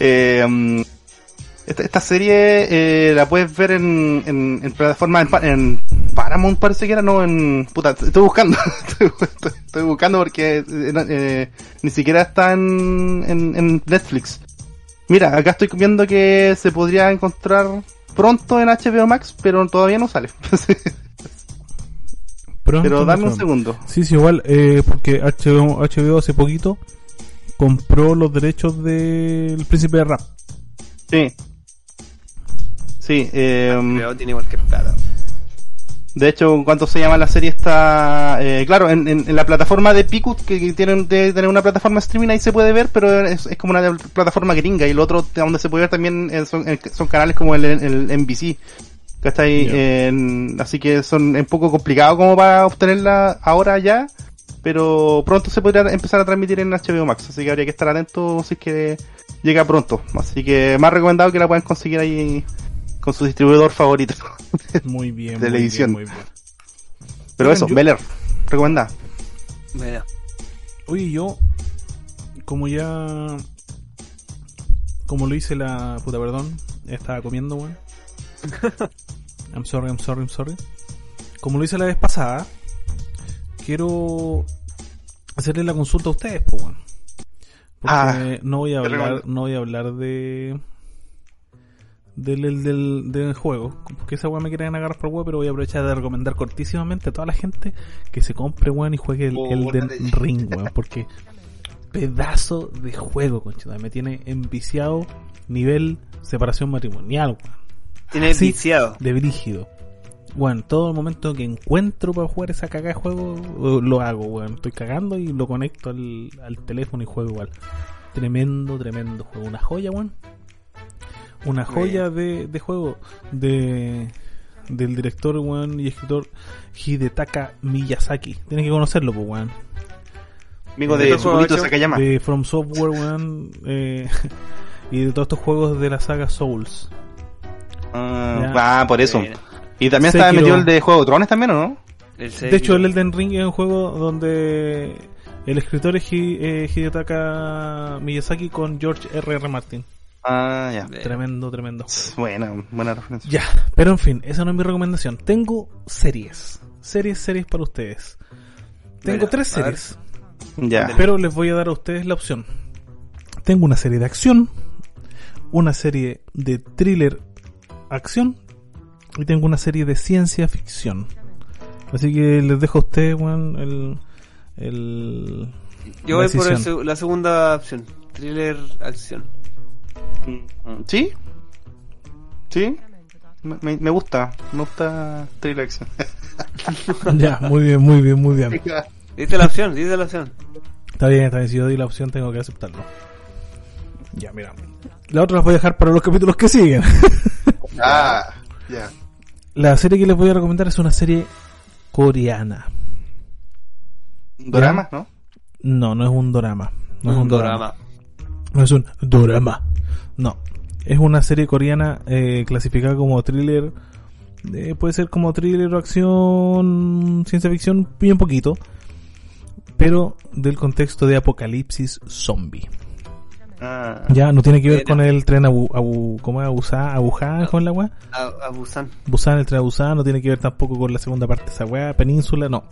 Eh, mm, esta, esta serie eh, la puedes ver en, en, en plataforma en, Pa- en Paramount parece que era, no en... Puta, estoy buscando, estoy, estoy- estoy buscando porque eh, eh, ni siquiera está en, en, en Netflix. Mira, acá estoy viendo que se podría encontrar pronto en HBO Max, pero todavía no sale. Pronto pero dame un segundo. Sí, sí, igual, eh, porque HBO, HBO hace poquito compró los derechos del Príncipe de Rap. Sí. Sí, eh, Pero tiene cualquier plata. De hecho, ¿cuánto se llama la serie? Está, eh, claro, en, en- en la plataforma de Picut, que, que tienen, tener una plataforma streaming, ahí se puede ver, pero es, es como una plataforma gringa. Y lo otro, de donde se puede ver también, eh, son, eh, son canales como el, el NBC. Ahí, Ya. en- así que son un poco complicado como para obtenerla ahora ya, pero pronto se podría empezar a transmitir en HBO Max, así que habría que estar atento si es que llega pronto. Así que más recomendado que la puedan conseguir ahí con su distribuidor favorito. Muy bien. Televisión. Muy bien, muy bien. Pero eso, yo- Beller, recomendada. Oye, yo, como ya. Como lo hice la. Puta, perdón. Estaba comiendo, weón. I'm sorry, I'm sorry, I'm sorry. Como lo hice la vez pasada, quiero hacerle la consulta a ustedes, pues, weón. Porque Ah, no voy a hablar, no voy a hablar de. Del, del, del, del juego, porque esa weá me quieren agarrar por weá, pero voy a aprovechar de recomendar cortísimamente a toda la gente que se compre weón y juegue el, Oh, el bótate. Ring, weón, porque pedazo de juego, conchita, me tiene enviciado nivel separación matrimonial, weón, Tiene Sí. viciado. de brígido. Bueno, todo el momento que encuentro para jugar esa cagada de juego, eh, lo hago, weón. Estoy cagando y lo conecto al, al teléfono y juego igual. Tremendo, tremendo juego. Una joya, weón. Una joya de, de juego de del director, weón, y escritor Hidetaka Miyazaki. Tienes que conocerlo, pues, weón. Amigo de de. Sakayama. De From Software, weón. eh, y de todos estos juegos de la saga Souls. Ah, Ya. ah, por eso. Y también Sekiro. estaba metido el de Juego de Tronos también, ¿o no? El De hecho, el Elden Ring es un juego donde el escritor es eh, Hidetaka Miyazaki con George R. R. Martin. Ah, ya. Tremendo, tremendo. Buena, buena referencia. Ya, pero en fin, esa no es mi recomendación. Tengo series. Series, series para ustedes. Tengo Mira, tres series, Ya. pero les voy a dar a ustedes la opción. Tengo una serie de acción, una serie de thriller acción y tengo una serie de ciencia ficción. Así que les dejo a ustedes, weón, el, el, Yo voy por el la segunda opción. Thriller acción. ¿Sí? ¿Sí? Me, gusta, me gusta Thriller Action. Ya, muy bien, muy bien, muy bien. Diste la opción, diste la opción. Está bien, está bien. Si yo di la opción, tengo que aceptarlo. Ya, mira. La otra las voy a dejar para los capítulos que siguen. Ah, ya. La serie que les voy a recomendar es una serie coreana. Drama, ¿no? No, no es un drama. No es un un drama. drama. No es un drama. No. Es una serie coreana eh, clasificada como thriller. eh, puede ser como thriller o acción, ciencia ficción, bien poquito. Pero del contexto de apocalipsis zombie. Ah, Ya, no tiene que ver con el tren Abu, Abu ¿cómo es? Abusa, Abuja, con la weá. A, a Busan. Busan, el tren a Busan, no tiene que ver tampoco con la segunda parte de esa weá, Península, no.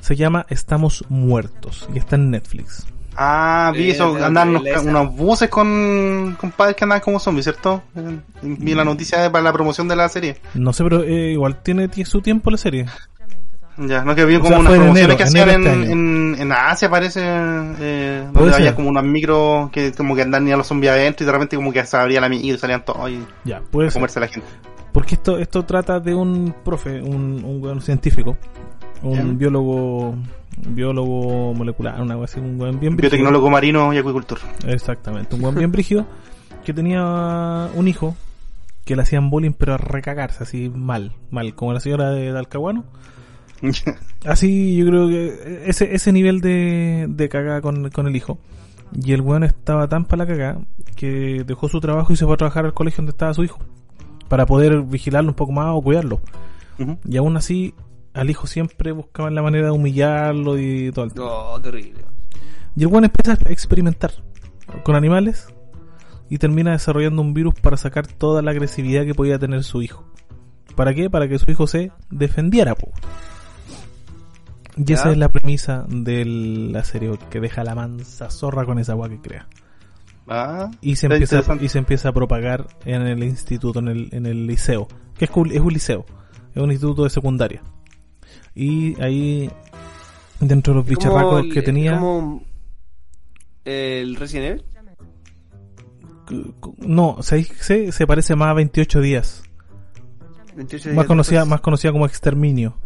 Se llama Estamos Muertos y está en Netflix. Ah, vi Eh, eso, la unos, buses con, con padres que andaban como zombies, ¿cierto? Eh, Vi la noticia para la promoción de la serie. No sé, pero eh, igual tiene, tiene su tiempo la serie. Ya, no que O como sea, unas promociones enero, que hacían en, este en, en Asia, parece, eh, donde había ser. como unos micros que como que andan ni a los zombies adentro y de repente como que se abría la micro y salían todos y Ya, puede a comerse a la gente. Porque esto, esto trata de un profe, un, un weón científico, un biólogo, biólogo molecular, una cosa así, un weón bien brígido. Biotecnólogo marino y acuicultor. Exactamente, un buen bien brígido que tenía un hijo que le hacían bullying pero a recagarse así mal, mal, como la señora de, de Alcahuano. Así yo creo que ese, ese nivel de, de cagada con, con el hijo. Y el weón estaba tan para la cagada que dejó su trabajo y se fue a trabajar al colegio donde estaba su hijo. Para poder vigilarlo un poco más o cuidarlo. Y aún así, al hijo siempre buscaban la manera de humillarlo y todo el tema. Oh, terrible. Y el weón empieza a experimentar con animales y termina desarrollando un virus para sacar toda la agresividad que podía tener su hijo. ¿Para qué? Para que su hijo se defendiera, po. Y esa es la premisa de la serie, que deja la mansa zorra con esa agua que crea. Ah, Y se, empieza, y se empieza a propagar en el instituto, en el, en el liceo. Que es, un- es un liceo, es un instituto de secundaria. Y ahí, dentro de los bicharracos el- que tenía... Como el Resident Evil. No, se, se, se parece más a 28 días. 28 Más conocida, después. más conocida como Exterminio.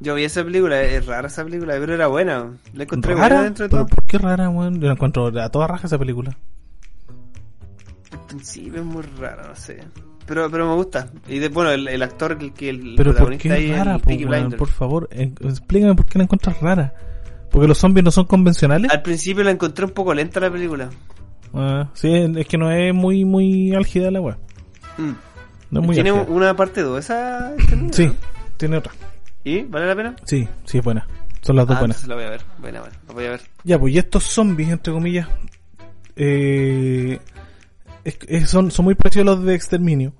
Yo vi esa película, es rara esa película, pero era buena. La encontré buena ¿Rara? dentro de ¿Pero todo. por qué rara, weón? Yo la encuentro a toda raja esa película. Al principio es muy rara, no sé. Pero, pero me gusta. Y de, bueno, el, el actor, el que el Pero ¿por qué es rara, el po, weón? Por favor, en- explícame por qué la encuentras rara. ¿Porque los zombies no son convencionales? Al principio la encontré un poco lenta la película. Ah, sí, es que no es muy, muy álgida la weá. Mm. No es muy Tiene álgida. una parte 2, esa... Sí, tiene otra. ¿Y? ¿Vale la pena? Sí, sí, es buena. Son las dos Ah, buenas. la voy a ver. Buena, buena. La voy a ver. Ya, pues, y estos zombies, entre comillas, eh, es- es- son, son muy parecidos a los de exterminio.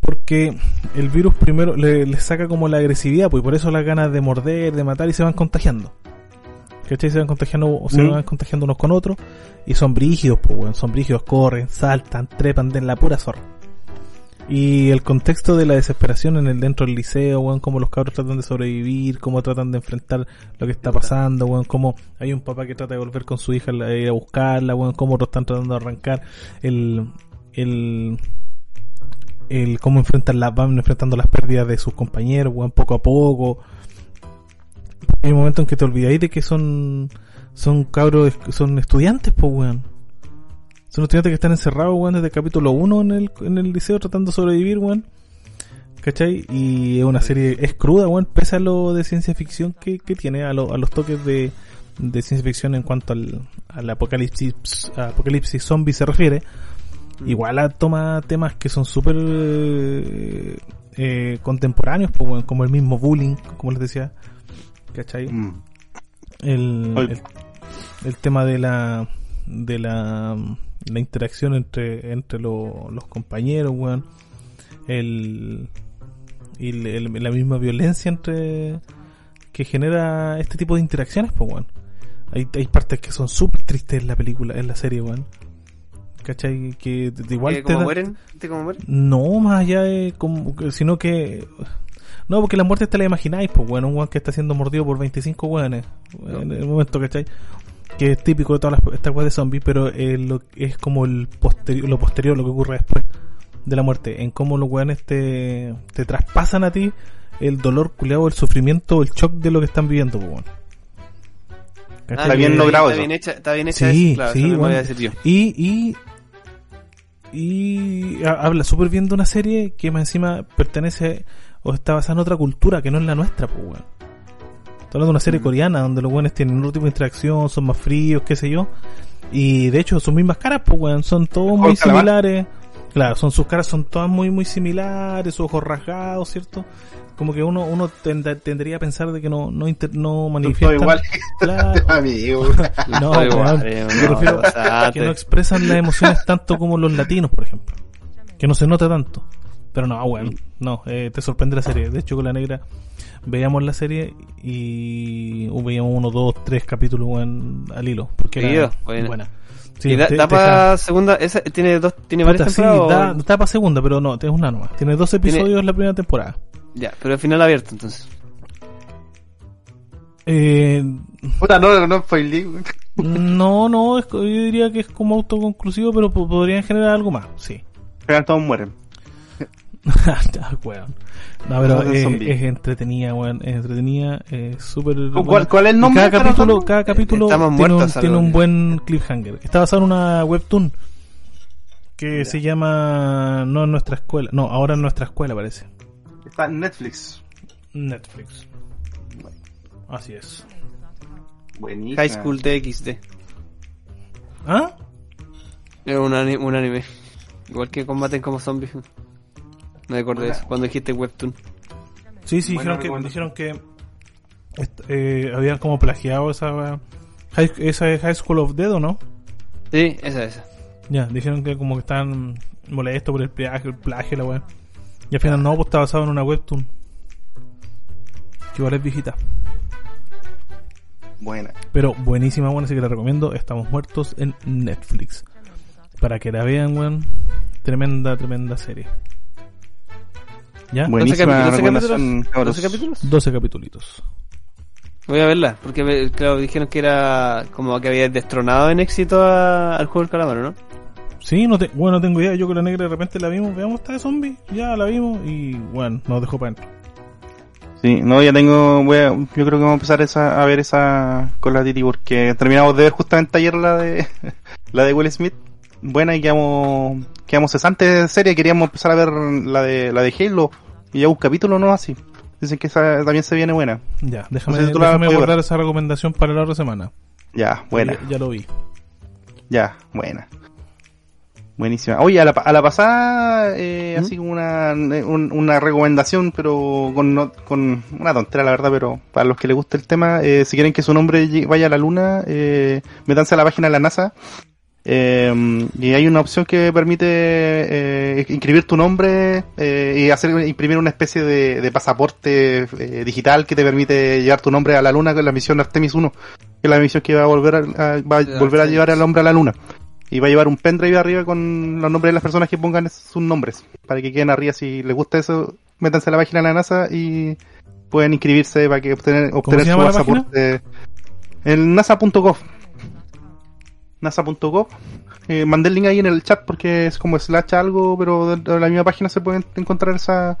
Porque el virus primero le, le saca como la agresividad, pues y por eso las ganas de morder, de matar y se van contagiando. ¿Cachai? Se van contagiando, o se Mm. van contagiando unos con otros y son brígidos, pues, weón. Son brígidos, corren, saltan, trepan de la pura zorra. Y el contexto de la desesperación en el dentro del liceo, weón, cómo los cabros tratan de sobrevivir, cómo tratan de enfrentar lo que está pasando, weón, cómo hay un papá que trata de volver con su hija a ir a buscarla, weón, cómo otros están tratando de arrancar, el, el, el cómo enfrentan las, van enfrentando las pérdidas de sus compañeros, weón, poco a poco. Hay un momento en que te olvidáis de que son, son cabros, son estudiantes, pues, weón. Son estudiantes que están encerrados, weón, desde el capítulo 1 en el, en el liceo tratando de sobrevivir, weón. ¿Cachai? Y es una serie, es cruda, weón, pese a lo de ciencia ficción que, que tiene, a, lo- a los toques de, de ciencia ficción en cuanto al, al apocalipsis, apocalipsis zombie se refiere. Igual a- toma temas que son súper eh, eh, contemporáneos, pues, como el mismo bullying, como les decía. ¿Cachai? Mm. el, el, el tema de la de la, la interacción entre entre lo- los compañeros weón el y el- la misma violencia entre que genera este tipo de interacciones pues weón hay, hay partes que son súper tristes en la película en la serie weón ¿cachai? que de- igual ¿Que te ¿Cómo da- mueren? ¿Viste cómo mueren? no, más allá de como, sino que no, porque la muerte te la imagináis, pues bueno, un weón que está siendo mordido por 25 weones en el momento, ¿cachai? Que es típico de todas las estas weas de zombies, pero eh, lo, es como el posterior, lo posterior, lo que ocurre después de la muerte, en cómo los weones te, te traspasan a ti el dolor culeado, el sufrimiento, el shock de lo que están viviendo, pues bueno. ¿cachai? Está bien logrado Está eso. bien hecha, está bien hecha Sí, eso, claro, sí, eso bueno. voy a decir yo. Y, y, y ha- habla súper bien de una serie que más encima pertenece o está basada en otra cultura que no es la nuestra, pues, weón. Hablando de una serie Mm. coreana donde los weones tienen otro tipo de interacción, son más fríos, qué sé yo. Y de hecho, sus mismas caras, pues, weón, son todos muy similares. Claro, son sus caras son todas muy, muy similares, sus ojos rasgados, ¿cierto? Como que uno, uno tend- tendería a pensar de que no, no, inter- no manifiestan. igual. Claro. Amigo. No, igual, weón. eh, no, refiero a pasate. que no expresan las emociones tanto como los latinos, por ejemplo. Que no se nota tanto. Pero no, weón, no, eh, te sorprende la serie. De hecho, con la negra veíamos la serie y uh, veíamos uno, dos, tres capítulos al hilo. Porque era Seguido, bueno. buena. Sí, ¿Y da, te- da te para segunda? Esa, ¿Tiene dos, tiene Puta, varias sí, temporadas? o- da, da para segunda, pero no, es una nomás. Tiene dos episodios la primera temporada. Ya, pero al final abierto entonces. Eh, Puta, no, no spoilé. no, no, es, yo diría que es como autoconclusivo, pero po- podrían generar algo más, sí. Pero todos mueren. Weón. No, pero es, entretenida, weón. Es entretenida, es súper. ¿Cuál, es el Y nombre? Cada capítulo, cada capítulo tiene, un, tiene un buen cliffhanger. Está basado en una webtoon que se llama No en nuestra escuela. No, ahora en nuestra escuela parece. Está en Netflix. Netflix. Así es. Buenísimo. High School DxD. ¿Ah? Es un, ani- un anime. Igual que combaten como zombies. Me acordé de eso, cuando dijiste Webtoon. Sí, sí, Buena dijeron que, dijeron que eh, habían como plagiado esa, high, esa es High School of Dead, ¿o no? Sí, esa, esa. Ya, dijeron que como que estaban molestos por el plagio, el plagio, la weá. Y al final no, pues está basado en una webtoon. Que igual es viejita. Buena. Pero buenísima, bueno, así que la recomiendo. Estamos muertos en Netflix. Para que la vean, weón. Tremenda, tremenda serie. ¿Ya? Buenísima 12 recomendación, capítulos. cabros. 12 capítulos. 12 capítulos. Voy a verla, porque me- claro, dijeron que era como que había destronado en éxito a- al juego del calamar, ¿no? Sí, no te, bueno, no tengo idea. Yo con la negra de repente la vimos. Veamos, está de zombie. Ya la vimos. Y bueno, nos dejó para adentro. Sí, no, ya tengo, voy a- yo creo que vamos a empezar esa, a ver esa con la Titi porque terminamos de ver justamente ayer la de la de Will Smith, buena y quedamos, quedamos cesantes de serie, queríamos empezar a ver la de la de Halo y ya un capítulo no así. Dicen que esa también se viene buena. Ya, déjame, No sé si tú la déjame guardar ver. esa recomendación para la otra semana. Ya, buena, Ya, ya lo vi. ya, buena. Buenísima. Oye, a la, pa- a la pasada, eh, ¿Mm? así como una, un- una recomendación, pero con, no- con una tontera, la verdad, pero para los que les guste el tema, eh, si quieren que su nombre vaya a la luna, eh, métanse a la página de la NASA. Eh, y hay una opción que permite eh, inscribir tu nombre eh, y hacer imprimir una especie de, de pasaporte eh, digital que te permite llevar tu nombre a la luna con la misión Artemis 1, que es la misión que va a volver a, va volver a llevar al hombre a la luna. Y va a llevar un pendrive arriba con los nombres de las personas que pongan sus nombres. Para que queden arriba. Si les gusta eso, métanse a la página de la NASA y pueden inscribirse para que obtener, obtener su pasaporte. En nasa.gov. nasa.gov. Eh, mandé el link ahí en el chat porque es como slash algo, pero de la misma página se puede encontrar esa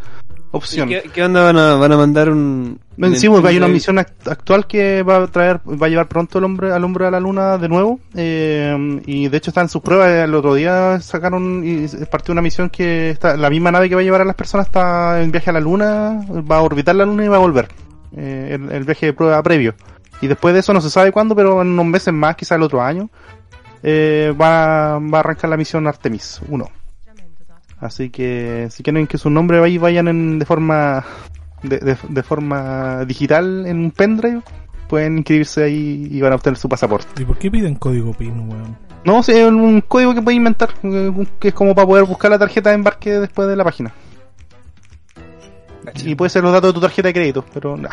opción. ¿Y ¿Qué, qué onda van a, van a mandar un... Sí, porque hay una misión act- actual que va a traer, va a llevar pronto el hombre, al hombre a la luna de nuevo. eh, y de hecho está en sus pruebas. El otro día sacaron y partió una misión que está, la misma nave que va a llevar a las personas está en viaje a la luna, va a orbitar la luna y va a volver. Eh, el, el viaje de prueba previo. Y después de eso no se sabe cuándo, pero en unos meses más, quizás el otro año, eh, va, va a arrancar la misión Artemis 1. Así que si quieren que su nombre vaya- vayan en, de forma de, de- de forma digital en un pendrive, pueden inscribirse ahí y van a obtener su pasaporte. ¿Y por qué piden código PIN, weón? No, es un código que pueden inventar, que es como para poder buscar la tarjeta de embarque después de la página. Y puede ser los datos de tu tarjeta de crédito, pero no.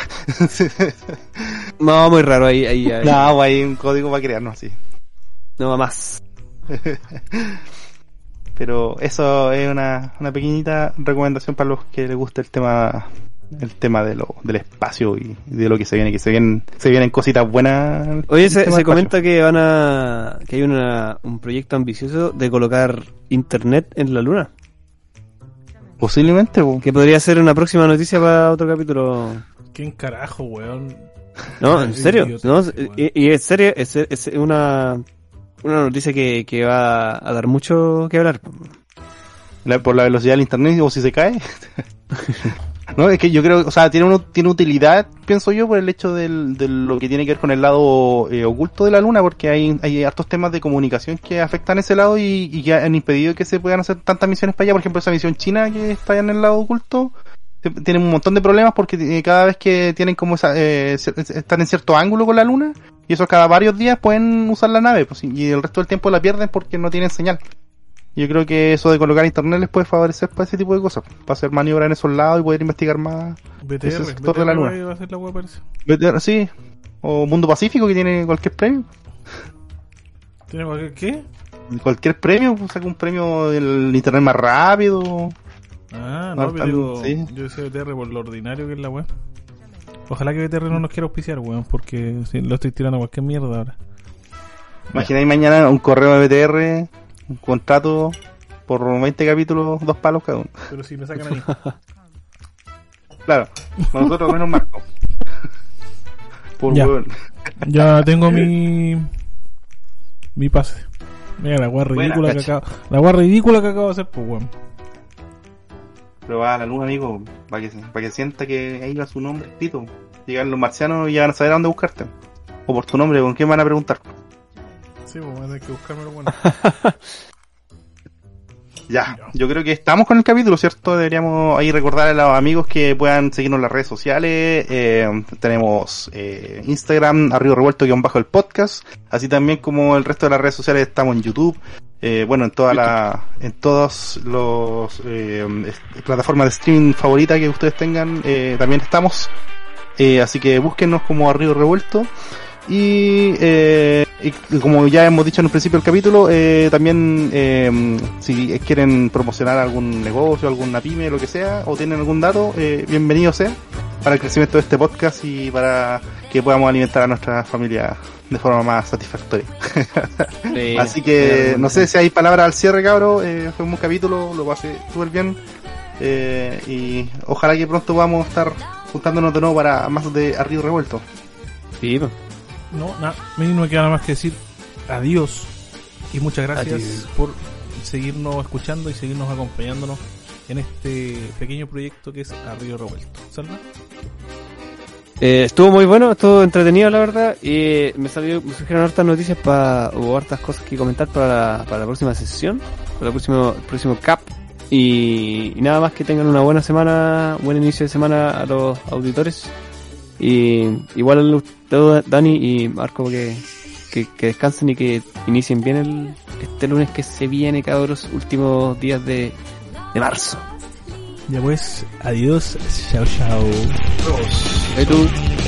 No, muy raro ahí. ahí, ahí. no, pues hay un código para crearnos así. No, más. Pero eso es una, una pequeñita recomendación para los que les gusta el tema el tema de lo, del espacio y de lo que se viene, que se vienen, se vienen cositas buenas. Oye, se, comenta que van a... que hay una, un proyecto ambicioso de colocar internet en la luna. Posiblemente, po. Que podría ser una próxima noticia para otro capítulo. ¿Quién carajo, weón? No, en serio. No, y, y en serio, es, es una, una noticia que, que va a dar mucho que hablar. La- por la velocidad del internet o si se cae. no, es que yo creo, o sea, tiene uno, tiene utilidad, pienso yo, por el hecho del, de lo que tiene que ver con el lado eh, oculto de la luna, porque hay, hay hartos temas de comunicación que afectan ese lado y, y que han impedido que se puedan hacer tantas misiones para allá. Por ejemplo, esa misión china que está allá en el lado oculto, tienen un montón de problemas porque eh, cada vez que tienen como esa, eh, están en cierto ángulo con la luna, y eso cada varios días pueden usar la nave, pues, y el resto del tiempo la pierden porque no tienen señal. Yo creo que eso de colocar internet les puede favorecer para ese tipo de cosas, para hacer maniobra en esos lados y poder investigar más. BTR, Ese sector de la luna. va a ser la. BTR, Sí, o Mundo Pacífico que tiene cualquier premio. ¿Tiene cualquier qué? Cualquier premio, pues, saca un premio del internet más rápido. Ah, no, pero sí. yo decía BTR por lo ordinario que es la weá. Ojalá que BTR no nos quiera auspiciar, weón, porque si lo estoy tirando a cualquier mierda ahora. Imagináis mañana un correo de BTR, un contrato por 20 capítulos, dos palos cada uno. Pero si me sacan a mí. Claro, nosotros menos Marco. Por Ya. hueón. Ya tengo mi. mi pase. Mira la weá Buena, ridícula que acabo. La weá ridícula que acabo de hacer, pues weón. Pero va a la luna, amigo, para que, para que sienta que ahí va su nombre escrito. Llegan los marcianos y ya van a saber a dónde buscarte. O por tu nombre, ¿con quién van a preguntar? Sí, pues voy a tener que buscármelo bueno. Ya, yo creo que estamos con el capítulo, ¿cierto? Deberíamos ahí recordar a los amigos que puedan seguirnos en las redes sociales. Eh, tenemos eh, Instagram, arriba revuelto guion bajo el podcast. Así también como el resto de las redes sociales estamos en YouTube. Eh, bueno, en toda la, en todas los eh, plataformas de streaming favorita que ustedes tengan, eh, también estamos. Eh, así que búsquenos como Arriba Revuelto. Y, eh, y como ya hemos dicho en el principio del capítulo, eh, también eh, si quieren promocionar algún negocio, alguna pyme, lo que sea, o tienen algún dato, eh, bienvenido sea para el crecimiento de este podcast y para que podamos alimentar a nuestra familia de forma más satisfactoria. Sí, Así que no sé si hay palabras al cierre, cabro. Eh, fue un buen capítulo, lo pasé súper bien. Eh, y ojalá que pronto podamos estar juntándonos de nuevo para más de Arriba Revuelto. Sí, pues. No, nada, a mí no me queda nada más que decir adiós y muchas gracias por seguirnos escuchando y seguirnos acompañándonos en este pequeño proyecto que es Arriba Revuelto. ¿Salva? Eh, estuvo muy bueno, estuvo entretenido la verdad y me salió, me surgieron hartas noticias para, o hartas cosas que comentar para la, para la próxima sesión, para el próximo, el próximo cap y, y nada más que tengan una buena semana, buen inicio de semana a los auditores y igual a Dani y Marco que, que, que descansen y que inicien bien el, este lunes que se viene cabros, últimos días de, de marzo. Ya pues, adiós, chao chao. Tú.